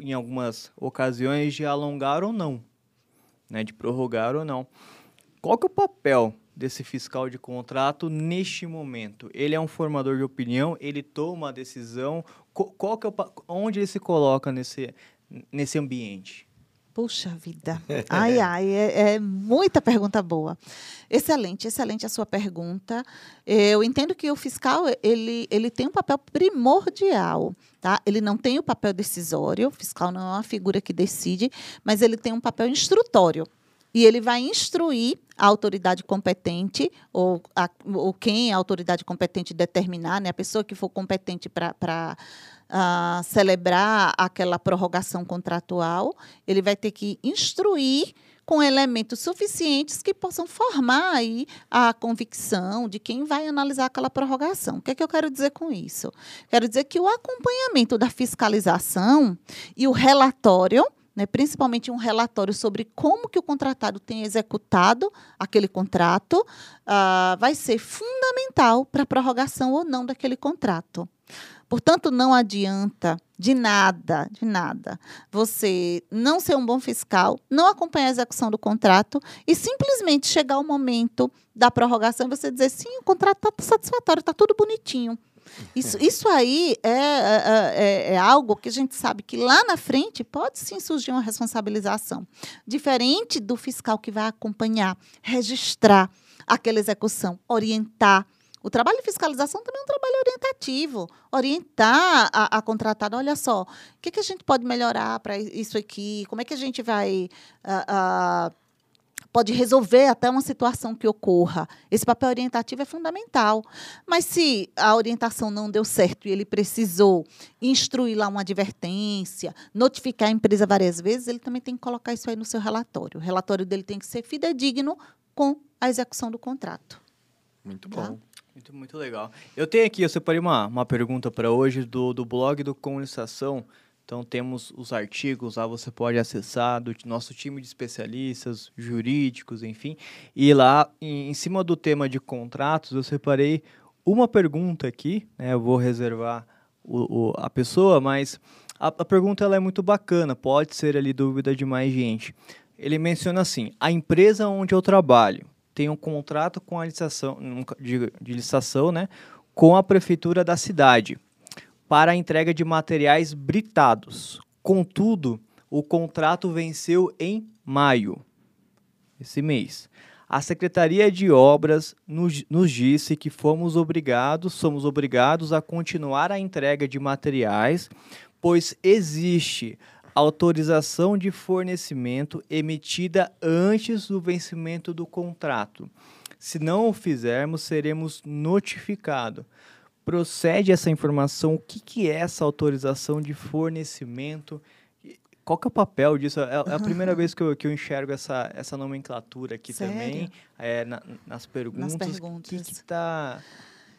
em algumas ocasiões, de alongar ou não né, de prorrogar ou não. Qual que é o papel desse fiscal de contrato neste momento? Ele é um formador de opinião, ele toma a decisão, qual que é o, onde ele se coloca nesse, nesse ambiente? Puxa vida. Ai, ai, é, é muita pergunta boa. Excelente, excelente a sua pergunta. Eu entendo que o fiscal ele, ele tem um papel primordial, tá? Ele não tem o papel decisório, o fiscal não é uma figura que decide, mas ele tem um papel instrutório. E ele vai instruir a autoridade competente, ou, a, ou quem a autoridade competente determinar, né? a pessoa que for competente para ah, celebrar aquela prorrogação contratual, ele vai ter que instruir com elementos suficientes que possam formar aí a convicção de quem vai analisar aquela prorrogação. O que, é que eu quero dizer com isso? Quero dizer que o acompanhamento da fiscalização e o relatório, né, principalmente um relatório sobre como que o contratado tem executado aquele contrato, ah, vai ser fundamental para a prorrogação ou não daquele contrato. Portanto, não adianta de nada, de nada, você não ser um bom fiscal, não acompanhar a execução do contrato e simplesmente chegar o momento da prorrogação e você dizer, sim, o contrato está satisfatório, está tudo bonitinho. Isso, isso aí é, é, é- é algo que a gente sabe que lá na frente pode sim surgir uma responsabilização. Diferente do fiscal que vai acompanhar, registrar aquela execução, orientar. O trabalho de fiscalização também é um trabalho orientativo. Orientar a, a contratada, olha só, o que, que a gente pode melhorar para isso aqui? Como é que a gente vai. ah, ah, pode resolver até uma situação que ocorra. Esse papel orientativo é fundamental. Mas se a orientação não deu certo e ele precisou instruir lá uma advertência, notificar a empresa várias vezes, ele também tem que colocar isso aí no seu relatório. O relatório dele tem que ser fidedigno com a execução do contrato. Muito Tá. bom. Muito, muito legal. Eu tenho aqui, eu separei uma, uma pergunta para hoje do, do blog do Comunicação. Então temos os artigos lá, você pode acessar do nosso time de especialistas, jurídicos, enfim. E lá, em, em cima do tema de contratos, eu separei uma pergunta aqui, né? Eu vou reservar o, o- a pessoa, mas a, a pergunta ela é muito bacana, pode ser ali dúvida de mais gente. Ele menciona assim: a empresa onde eu trabalho tem um contrato com a licitação, de, de licitação, né, com a prefeitura da cidade para a entrega de materiais britados. Contudo, o contrato venceu em maio, esse mês. A Secretaria de Obras nos, nos disse que fomos obrigados, somos obrigados a continuar a entrega de materiais, pois existe autorização de fornecimento emitida antes do vencimento do contrato. Se não o fizermos, seremos notificados. Procede essa informação? O que, que é essa autorização de fornecimento? Qual que é o papel disso? É, é a primeira vez que eu, que eu enxergo essa, essa nomenclatura aqui Sério? também, é, na- nas perguntas. O que perguntas. que tá...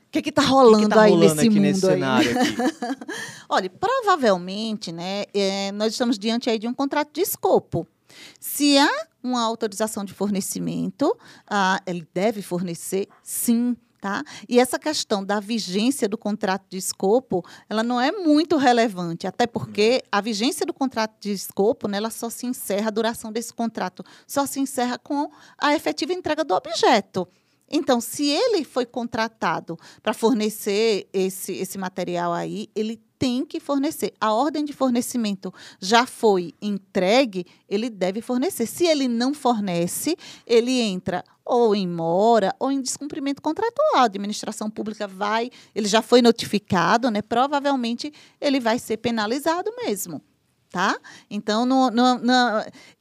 O que está rolando, que que tá aí rolando nesse aqui mundo nesse aí? cenário? Olha, provavelmente, né, é, nós estamos diante aí de um contrato de escopo. Se há uma autorização de fornecimento, ah, ele deve fornecer, sim. Tá? E essa questão da vigência do contrato de escopo, ela não é muito relevante, até porque a vigência do contrato de escopo, né, ela só se encerra, a duração desse contrato só se encerra com a efetiva entrega do objeto. Então, se ele foi contratado para fornecer esse, esse material aí, ele tem que fornecer. A ordem de fornecimento já foi entregue, ele deve fornecer. Se ele não fornece, ele entra ou em mora ou em descumprimento contratual. A administração pública vai, ele já foi notificado, né? Provavelmente ele vai ser penalizado mesmo. Tá? Então, no, no, no,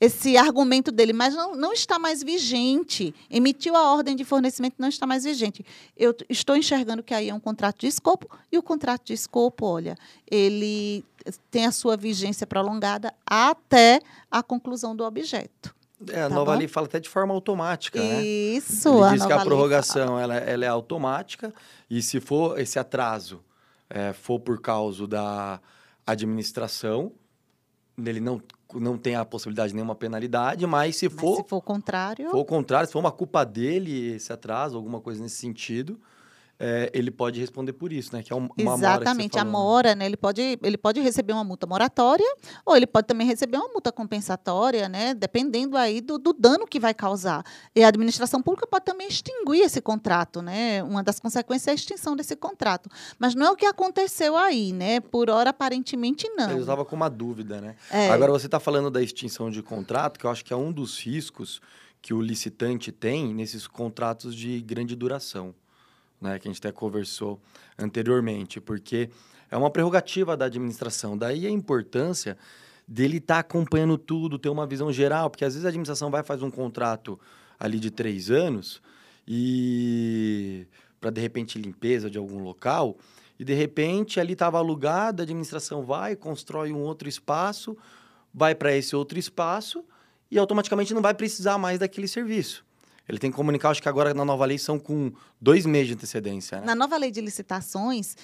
esse argumento dele, mas não, não está mais vigente. Emitiu a ordem de fornecimento, não está mais vigente. Eu estou enxergando que aí é um contrato de escopo, e o contrato de escopo, olha, ele tem a sua vigência prolongada até a conclusão do objeto. É, a Tá nova bom? lei fala até de forma automática, né? Isso, Ele a diz que a prorrogação ela, ela é automática e se for esse atraso é, for por causa da administração, ele não, não tem a possibilidade de nenhuma penalidade, mas se Mas for, se for o contrário, for o contrário, se for uma culpa dele esse atraso, alguma coisa nesse sentido, é, ele pode responder por isso, né? Que é um, uma Exatamente, a né? mora, né? Ele pode, ele pode receber uma multa moratória ou ele pode também receber uma multa compensatória, né? Dependendo aí do, do dano que vai causar. E a administração pública pode também extinguir esse contrato, né? Uma das consequências é a extinção desse contrato. Mas não é o que aconteceu aí, né? Por hora, aparentemente, não. Eu estava com uma dúvida, né? É. Agora, você está falando da extinção de contrato, que eu acho que é um dos riscos que o licitante tem nesses contratos de grande duração, né? Que a gente até conversou anteriormente, porque é uma prerrogativa da administração. Daí a importância dele estar acompanhando tudo, ter uma visão geral, porque às vezes a administração vai fazer um contrato ali de três anos e para de repente limpeza de algum local e de repente ali estava alugado, a administração vai, constrói um outro espaço, vai para esse outro espaço e automaticamente não vai precisar mais daquele serviço. Ele tem que comunicar, acho que agora na nova lei são com dois meses de antecedência, né? Na nova lei de licitações,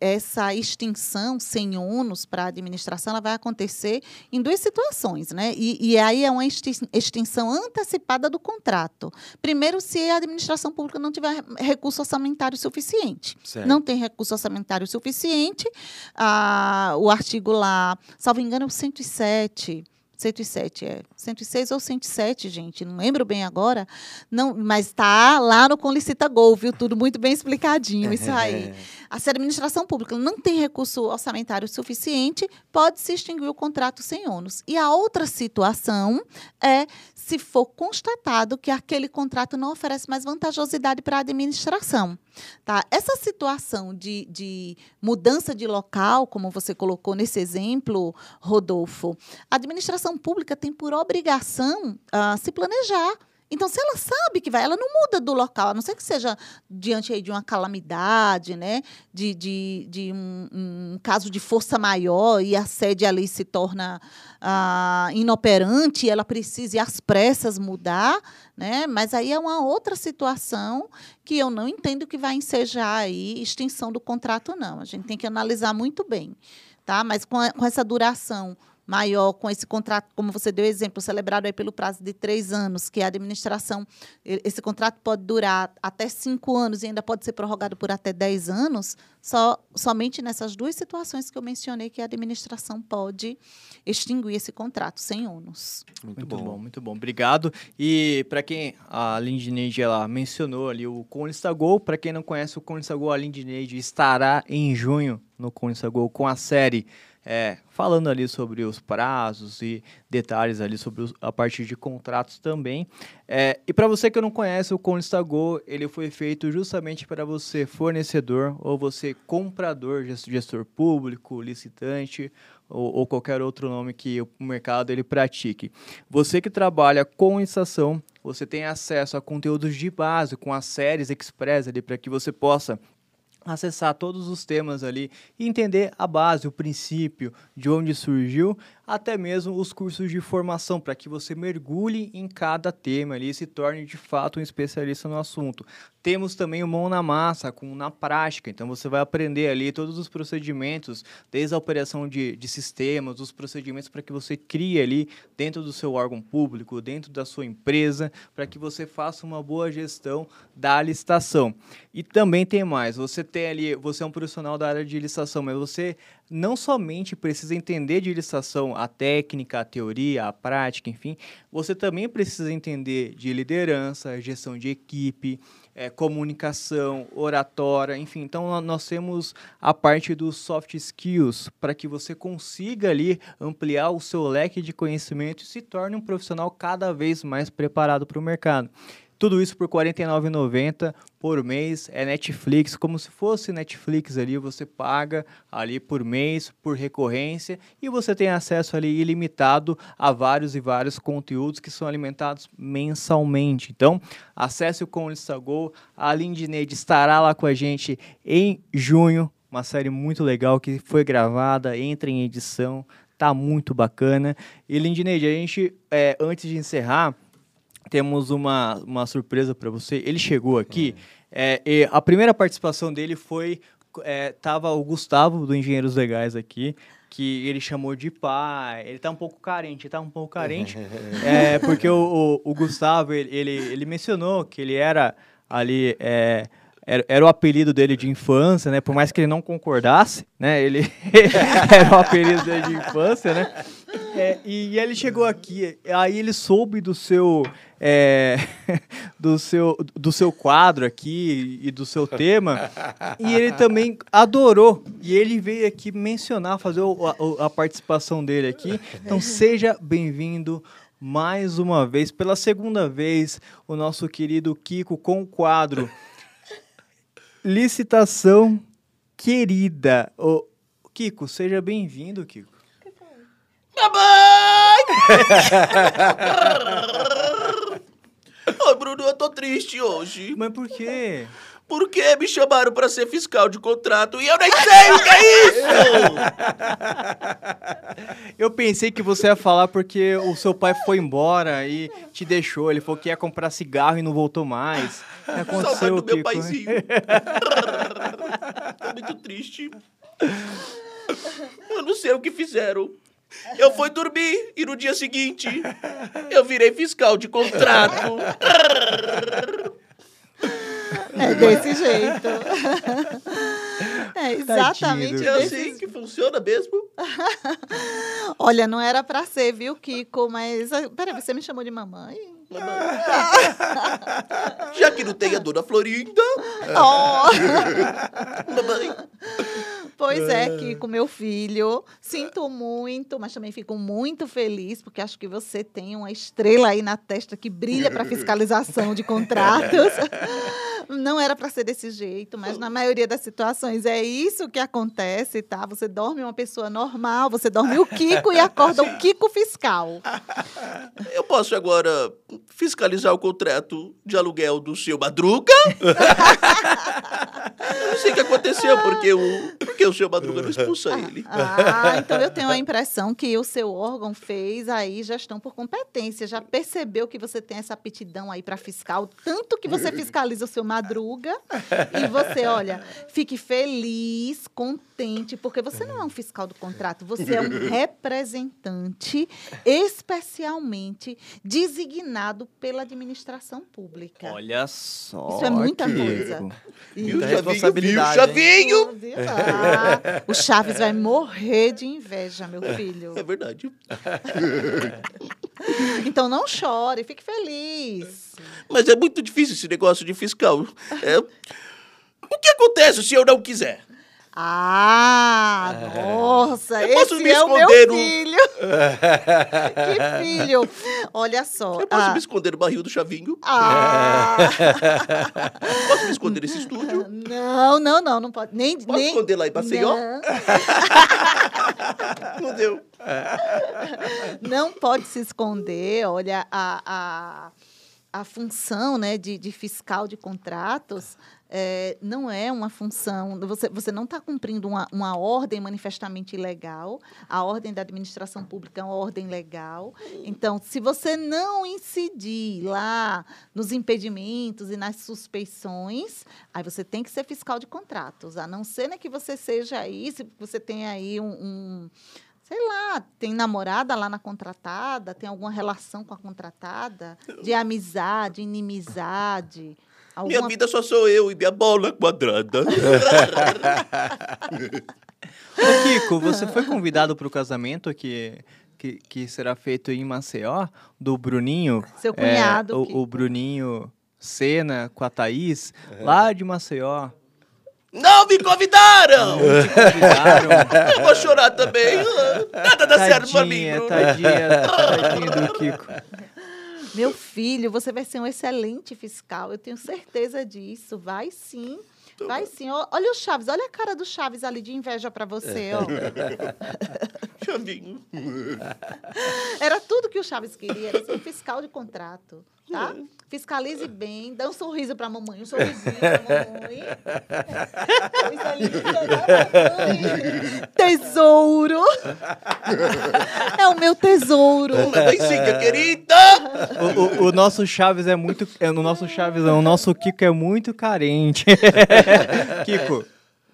essa extinção sem ônus para a administração ela vai acontecer em duas situações, né? E, e aí é uma extin- extinção antecipada do contrato. Primeiro, se a administração pública não tiver recurso orçamentário suficiente. Certo. Não tem recurso orçamentário suficiente, ah, o artigo lá, salvo engano, é o 107. 107, é. 106 ou 107, gente, não lembro bem agora. Não, mas está lá no Conlicita Gol, viu? Tudo muito bem explicadinho, isso aí. A se a administração pública não tem recurso orçamentário suficiente, pode-se extinguir o contrato sem ônus. E a outra situação é se for constatado que aquele contrato não oferece mais vantajosidade para a administração. Tá? Essa situação de, de mudança de local, como você colocou nesse exemplo, Rodolfo, a administração pública tem por obrigação ah, se planejar. Então, se ela sabe que vai, ela não muda do local, a não ser que seja diante de uma calamidade, né? de, de, de um, um caso de força maior e a sede ali se torna ah, inoperante ela precisa, às pressas, mudar, né? mas aí é uma outra situação que eu não entendo que vai ensejar aí extinção do contrato, não. A gente tem que analisar muito bem. Tá? Mas com, a- com essa duração maior, com esse contrato, como você deu exemplo, celebrado aí pelo prazo de três anos, que a administração, esse contrato pode durar até cinco anos e ainda pode ser prorrogado por até dez anos, só, somente nessas duas situações que eu mencionei que a administração pode extinguir esse contrato sem ônus. Muito, Muito bom. bom. muito bom. Obrigado. E para quem a Lindineide ela mencionou ali o Conista Gol, para quem não conhece o Conista Gol, a Lindineide estará em junho no Conista Gol com a série é, falando ali sobre os prazos e detalhes ali sobre os- a parte de contratos também. É, e para você que não conhece o Conista Go, ele foi feito justamente para você fornecedor ou você comprador, ges- gestor público, licitante ou, ou qualquer outro nome que o mercado ele pratique. Você que trabalha com estação, você tem acesso a conteúdos de base com as séries express ali para que você possa acessar todos os temas ali e entender a base, o princípio, de onde surgiu, até mesmo os cursos de formação, para que você mergulhe em cada tema ali e se torne de fato um especialista no assunto. Temos também o mão na massa, com na prática. Então você vai aprender ali todos os procedimentos, desde a operação de, de sistemas, os procedimentos para que você crie ali dentro do seu órgão público, dentro da sua empresa, para que você faça uma boa gestão da licitação. E também tem mais, você tem ali, você é um profissional da área de licitação, mas você não somente precisa entender de licitação a técnica, a teoria, a prática, enfim, você também precisa entender de liderança, gestão de equipe, é, comunicação, oratória, enfim. Então, nós temos a parte dos soft skills para que você consiga ali ampliar o seu leque de conhecimento e se torne um profissional cada vez mais preparado para o mercado. Tudo isso por R$ 49,90 por mês. É Netflix, como se fosse Netflix ali, você paga ali por mês, por recorrência, e você tem acesso ali ilimitado a vários e vários conteúdos que são alimentados mensalmente. Então, acesse o Conlista Go. A Lindineide estará lá com a gente em junho. Uma série muito legal que foi gravada, entra em edição, tá muito bacana. E Lindineide, a gente, é, antes de encerrar, temos uma, uma surpresa para você. Ele chegou aqui, é, e a primeira participação dele foi. É, tava o Gustavo do Engenheiros Legais aqui, que ele chamou de pai. Ele tá um pouco carente, tá um pouco carente. é, porque o, o, o Gustavo, ele, ele, ele, mencionou que ele era ali. É, era, era, o apelido dele de infância, né? Por mais que ele não concordasse, né? Ele era o apelido dele de infância, né? É, e ele chegou aqui, aí ele soube do seu é, do, seu, do seu quadro aqui e do seu tema. e ele também adorou. E ele veio aqui mencionar, fazer o, a, a participação dele aqui. Então seja bem-vindo mais uma vez, pela segunda vez, o nosso querido Kiko com o quadro Licitação Querida. Ô, Kiko, seja bem-vindo, Kiko. Mamãe! Ai, Bruno, eu tô triste hoje. Mas por quê? Porque me chamaram para ser fiscal de contrato e eu nem sei o que é isso! Eu pensei que você ia falar porque o seu pai foi embora e te deixou. Ele falou que ia comprar cigarro e não voltou mais. Aconteceu, do meu paizinho. tô muito triste. Eu não sei o que fizeram. Eu fui dormir e no dia seguinte eu virei fiscal de contrato. É desse jeito. É exatamente Tadinho. desse assim que funciona mesmo. Olha, não era pra ser, viu, Kiko? Mas. Peraí, você me chamou de mamãe? Mamãe. Já que não tem a dona Florinda. Oh. mamãe. Pois é, Kiko, meu filho. Sinto muito, mas também fico muito feliz, porque acho que você tem uma estrela aí na testa que brilha para fiscalização de contratos. Não era para ser desse jeito, mas na maioria das situações é isso que acontece, tá? Você dorme uma pessoa normal, você dorme o Kiko e acorda o Kiko fiscal. Eu posso agora fiscalizar o contrato de aluguel do seu Madruga? eu não sei o que aconteceu, porque o, porque o seu Madruga não expulsa ele. Ah, então eu tenho a impressão que o seu órgão fez aí gestão por competência, já percebeu que você tem essa aptidão aí para fiscal, tanto que você fiscaliza o seu madruga. E você, olha, fique feliz, contente, porque você não é um fiscal do contrato, você é um representante especialmente designado pela administração pública. Olha só. Isso é muita coisa. Viu, responsabilidade. Chavinho, viu, Chavinho? Ah, o Chaves vai morrer de inveja, meu filho. É verdade. então não chore, fique feliz. Mas é muito difícil esse negócio de fiscal. É... O que acontece se eu não quiser? Ah, é. nossa, eu esse é o meu filho. que filho. Olha só. Eu posso ah. me esconder no barril do chavinho? Ah. posso me esconder nesse estúdio? Não, não, não, não pode. Nem, posso nem... esconder lá em Maceió? Não. não deu. Não pode se esconder. Olha, a... a a função né, de, de fiscal de contratos é, não é uma função. Você, você não está cumprindo uma, uma ordem manifestamente ilegal. A ordem da administração pública é uma ordem legal. Então, se você não incidir lá nos impedimentos e nas suspeições, aí você tem que ser fiscal de contratos. A não ser né, que você seja aí, se você tem aí um, um sei lá, tem namorada lá na contratada, tem alguma relação com a contratada, de amizade, inimizade. Alguma... Minha vida só sou eu e minha bola quadrada. Ô, Kiko, você foi convidado para o casamento que, que, que será feito em Maceió, do Bruninho? Seu cunhado. É, o, o, Bruninho Sena com a Thaís, lá de Maceió. Não me convidaram! Não te convidaram. Eu vou chorar também. Nada dá certo pra mim. Tadinha, tadinha, do Kiko. Meu filho, você vai ser um excelente fiscal, eu tenho certeza disso. Vai sim. Vai sim. Olha o Chaves, olha a cara do Chaves ali de inveja para você, ó. Chavinho. Era tudo que o Chaves queria, era ser um fiscal de contrato, tá? Fiscalize bem, dá um sorriso para a mamãe, um sorrisinho para a mamãe. Tesouro. É o meu tesouro. Lencinha, querida! O, o- o nosso Chaves é muito. É, o nosso Chaves, não, o nosso Kiko é muito carente. Kiko,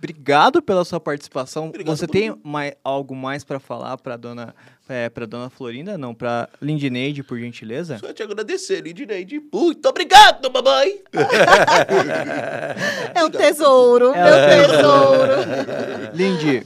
obrigado pela sua participação. Obrigado, Você tem mai- algo mais para falar para dona, é, para dona Florinda? Não, para Lindineide, por gentileza? Só te agradecer, Lidineide. Muito obrigado, mamãe! É o tesouro, É meu o tesouro. Lindy,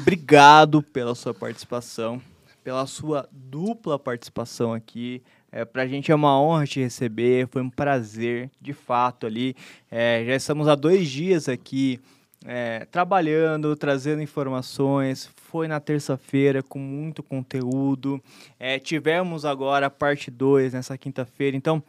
obrigado pela sua participação, pela sua dupla participação aqui. É, pra gente é uma honra te receber, foi um prazer, de fato, ali. É, já estamos há dois dias aqui é, trabalhando, trazendo informações. Foi na terça-feira com muito conteúdo. É, tivemos agora a parte 2 nessa quinta-feira. Então,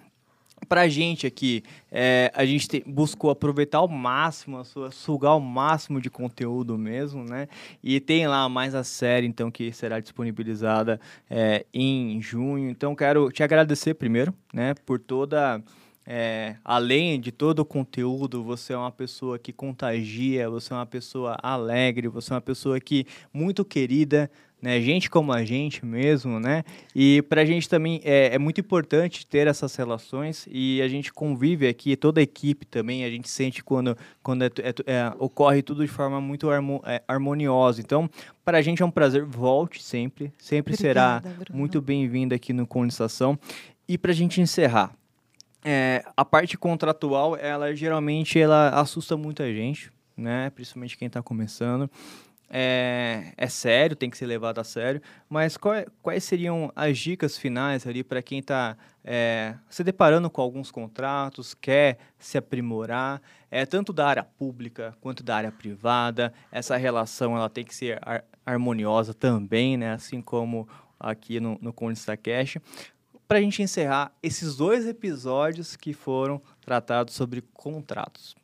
pra gente aqui, é, a gente te- buscou aproveitar ao máximo, a sua, sugar o máximo de conteúdo mesmo, né? E tem lá mais a série, então, que será disponibilizada é, em junho. Então, quero te agradecer primeiro, né, por toda. É, além de todo o conteúdo, você é uma pessoa que contagia, você é uma pessoa alegre, você é uma pessoa que muito querida, né? Gente como a gente mesmo, né? E pra gente também é, é muito importante ter essas relações e a gente convive aqui, toda a equipe também, a gente sente quando, quando é é é, ocorre tudo de forma muito é, harmoniosa. Então, pra gente é um prazer, volte sempre, sempre será Obrigada, Bruno. muito bem-vindo aqui no Condensação. E pra gente encerrar, é, a parte contratual, ela geralmente ela assusta muita gente, né? Principalmente quem está começando. É, é sério, tem que ser levado a sério. Mas qual- quais seriam as dicas finais ali para quem está se deparando com alguns contratos, quer se aprimorar, é, tanto da área pública quanto da área privada? Essa relação ela tem que ser har- harmoniosa também, né? Assim como aqui no, no Consta Cash para a gente encerrar esses dois episódios que foram tratados sobre contratos.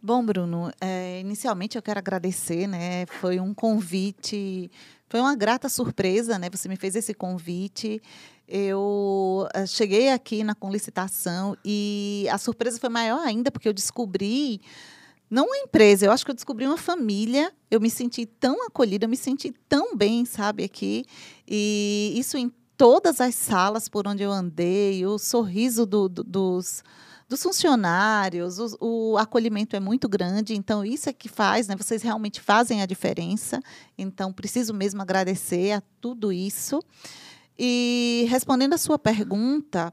Bom, Bruno, é, inicialmente eu quero agradecer, né? Foi um convite, foi uma grata surpresa, né? Você me fez esse convite. Eu eh, cheguei aqui na conclicitação e a surpresa foi maior ainda porque eu descobri não uma empresa, eu acho que eu descobri uma família. Eu me senti tão acolhida, eu me senti tão bem, sabe, aqui. E isso todas as salas por onde eu andei, o sorriso do- do- dos, dos funcionários, os- o, acolhimento é muito grande, então isso é que faz, né? Vocês realmente fazem a diferença. Então, preciso mesmo agradecer a tudo isso. E respondendo a sua pergunta,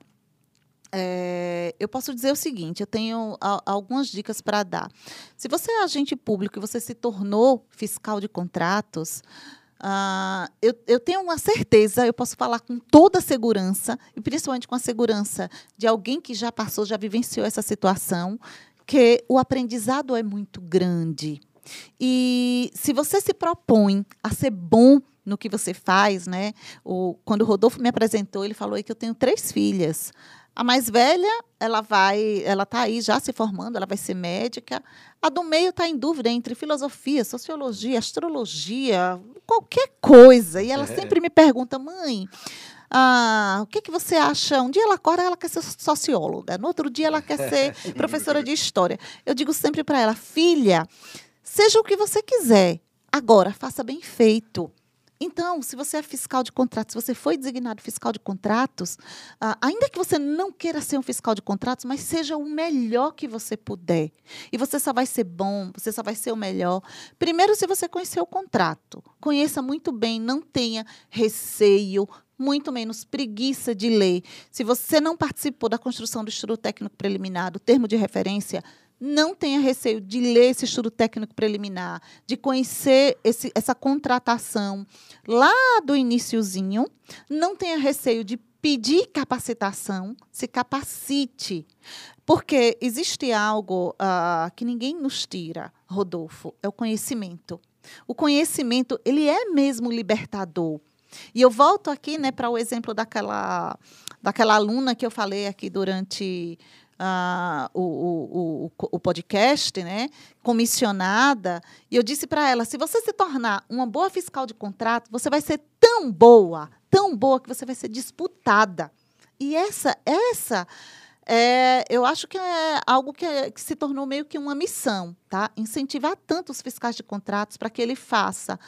é, eu posso dizer o seguinte: eu tenho a- algumas dicas para dar. Se você é agente público e você se tornou fiscal de contratos, ah, eu, eu tenho uma certeza, eu posso falar com toda a segurança, e principalmente com a segurança de alguém que já passou, já vivenciou essa situação, que o aprendizado é muito grande. E se você se propõe a ser bom no que você faz, né? O, quando o Rodolfo me apresentou, ele falou que eu tenho três filhas. A mais velha, ela vai, ela está aí já se formando, ela vai ser médica. A do meio está em dúvida entre filosofia, sociologia, astrologia, qualquer coisa. E ela sempre me pergunta, mãe, ah, o que, que você acha? Um dia ela acorda, ela quer ser socióloga, no outro dia ela quer ser professora de história. Eu digo sempre para ela, filha, seja o que você quiser, agora faça bem feito. Então, se você é fiscal de contratos, se você foi designado fiscal de contratos, ah, ainda que você não queira ser um fiscal de contratos, mas seja o melhor que você puder. E você só vai ser bom, você só vai ser o melhor. Primeiro, se você conhecer o contrato, conheça muito bem, não tenha receio, muito menos preguiça de ler. Se você não participou da construção do estudo técnico preliminar, do termo de referência, não tenha receio de ler esse estudo técnico preliminar, de conhecer esse, essa contratação lá do iníciozinho. Não tenha receio de pedir capacitação, se capacite. Porque existe algo uh, que ninguém nos tira, Rodolfo, é o conhecimento. O conhecimento, ele é mesmo libertador. E eu volto aqui né, para o exemplo daquela, daquela aluna que eu falei aqui durante uh, o, o, o, o, podcast, né, comissionada, e eu disse para ela: se você se tornar uma boa fiscal de contrato, você vai ser tão boa, tão boa, que você vai ser disputada. E essa, essa é, eu acho que é algo que, é, que, se tornou meio que uma missão, tá? Incentivar tanto os fiscais de contratos para que ele faça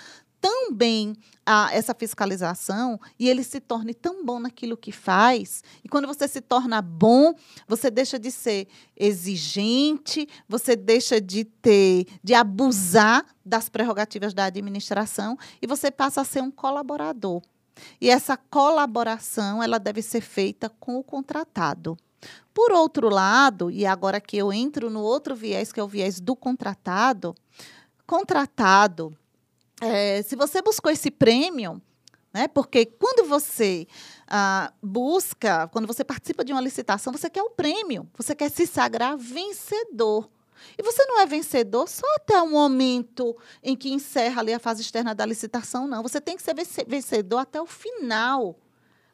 tão bem a, essa fiscalização e ele se torne tão bom naquilo que faz. E quando você se torna bom, você deixa de ser exigente, você deixa de ter, de abusar das prerrogativas da administração e você passa a ser um colaborador. E essa colaboração, ela deve ser feita com o contratado. Por outro lado, e agora que eu entro no outro viés, que é o viés do contratado, contratado é, se você buscou esse prêmio, né, porque quando você ah, busca, quando você participa de uma licitação, você quer o prêmio, você quer se sagrar vencedor. E você não é vencedor só até o momento em que encerra ali a fase externa da licitação, não. Você tem que ser vencedor até o final.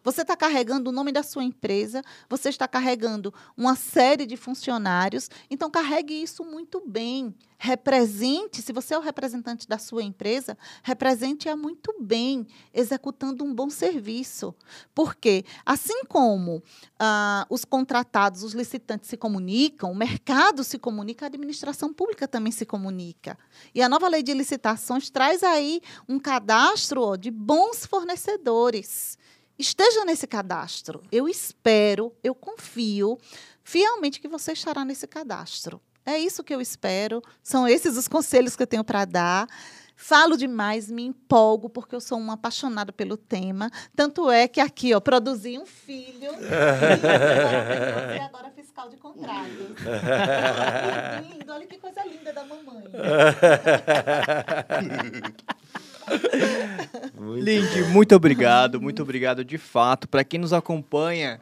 Você está carregando o nome da sua empresa, você está carregando uma série de funcionários, então carregue isso muito bem. Represente, se você é o representante da sua empresa, represente-a muito bem, executando um bom serviço. Porque, assim como ah, os contratados, os licitantes se comunicam, o mercado se comunica, a administração pública também se comunica. E a nova lei de licitações traz aí um cadastro ó, de bons fornecedores esteja nesse cadastro. Eu espero, eu confio fielmente que você estará nesse cadastro. É isso que eu espero, são esses os conselhos que eu tenho para dar. Falo demais, me empolgo, porque eu sou uma apaixonada pelo tema. Tanto é que aqui, ó, produzi um filho. e agora fiscal de contratos. lindo, olha que coisa linda da mamãe. muito Link, muito obrigado, muito obrigado de fato. Para quem nos acompanha,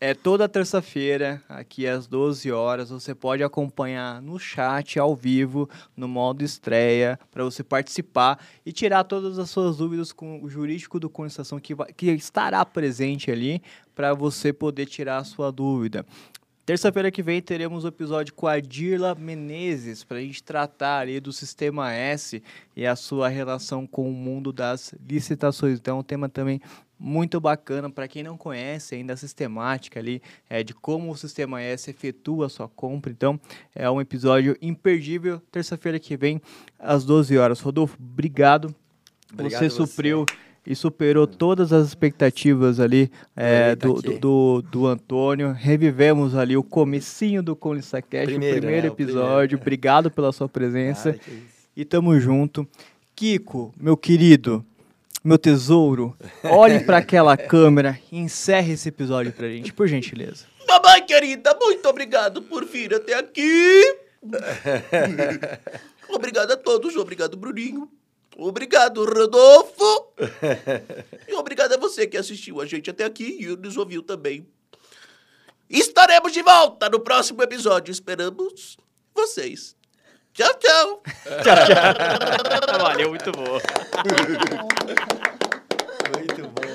é toda terça-feira, aqui às 12 horas, você pode acompanhar no chat, ao vivo, no modo estreia, para você participar e tirar todas as suas dúvidas com o jurídico do Constituição que, vai, que estará presente ali para você poder tirar a sua dúvida. Terça-feira que vem teremos o episódio com a Dirla Menezes para a gente tratar ali do Sistema S e a sua relação com o mundo das licitações. Então, é um tema também muito bacana para quem não conhece ainda a sistemática ali é, de como o Sistema S efetua a sua compra. Então, é um episódio imperdível. Terça-feira que vem, às 12 horas. Rodolfo, obrigado. obrigado você supriu. E superou todas as expectativas ali é, do, do, do, do, Antônio. Revivemos ali o comecinho do ColissaCast, o primeiro né? episódio. Primeiro. Obrigado pela sua presença. e tamo junto. Kiko, meu querido, meu tesouro, olhe para aquela câmera e encerre esse episódio pra gente, por gentileza. Mamãe querida, muito obrigado por vir até aqui. obrigado a todos, obrigado, Bruninho. Obrigado, Rodolfo! e obrigado a você que assistiu a gente até aqui e nos ouviu também. Estaremos de volta no próximo episódio. Esperamos vocês. Tchau, tchau. tchau, tchau. Valeu, muito bom.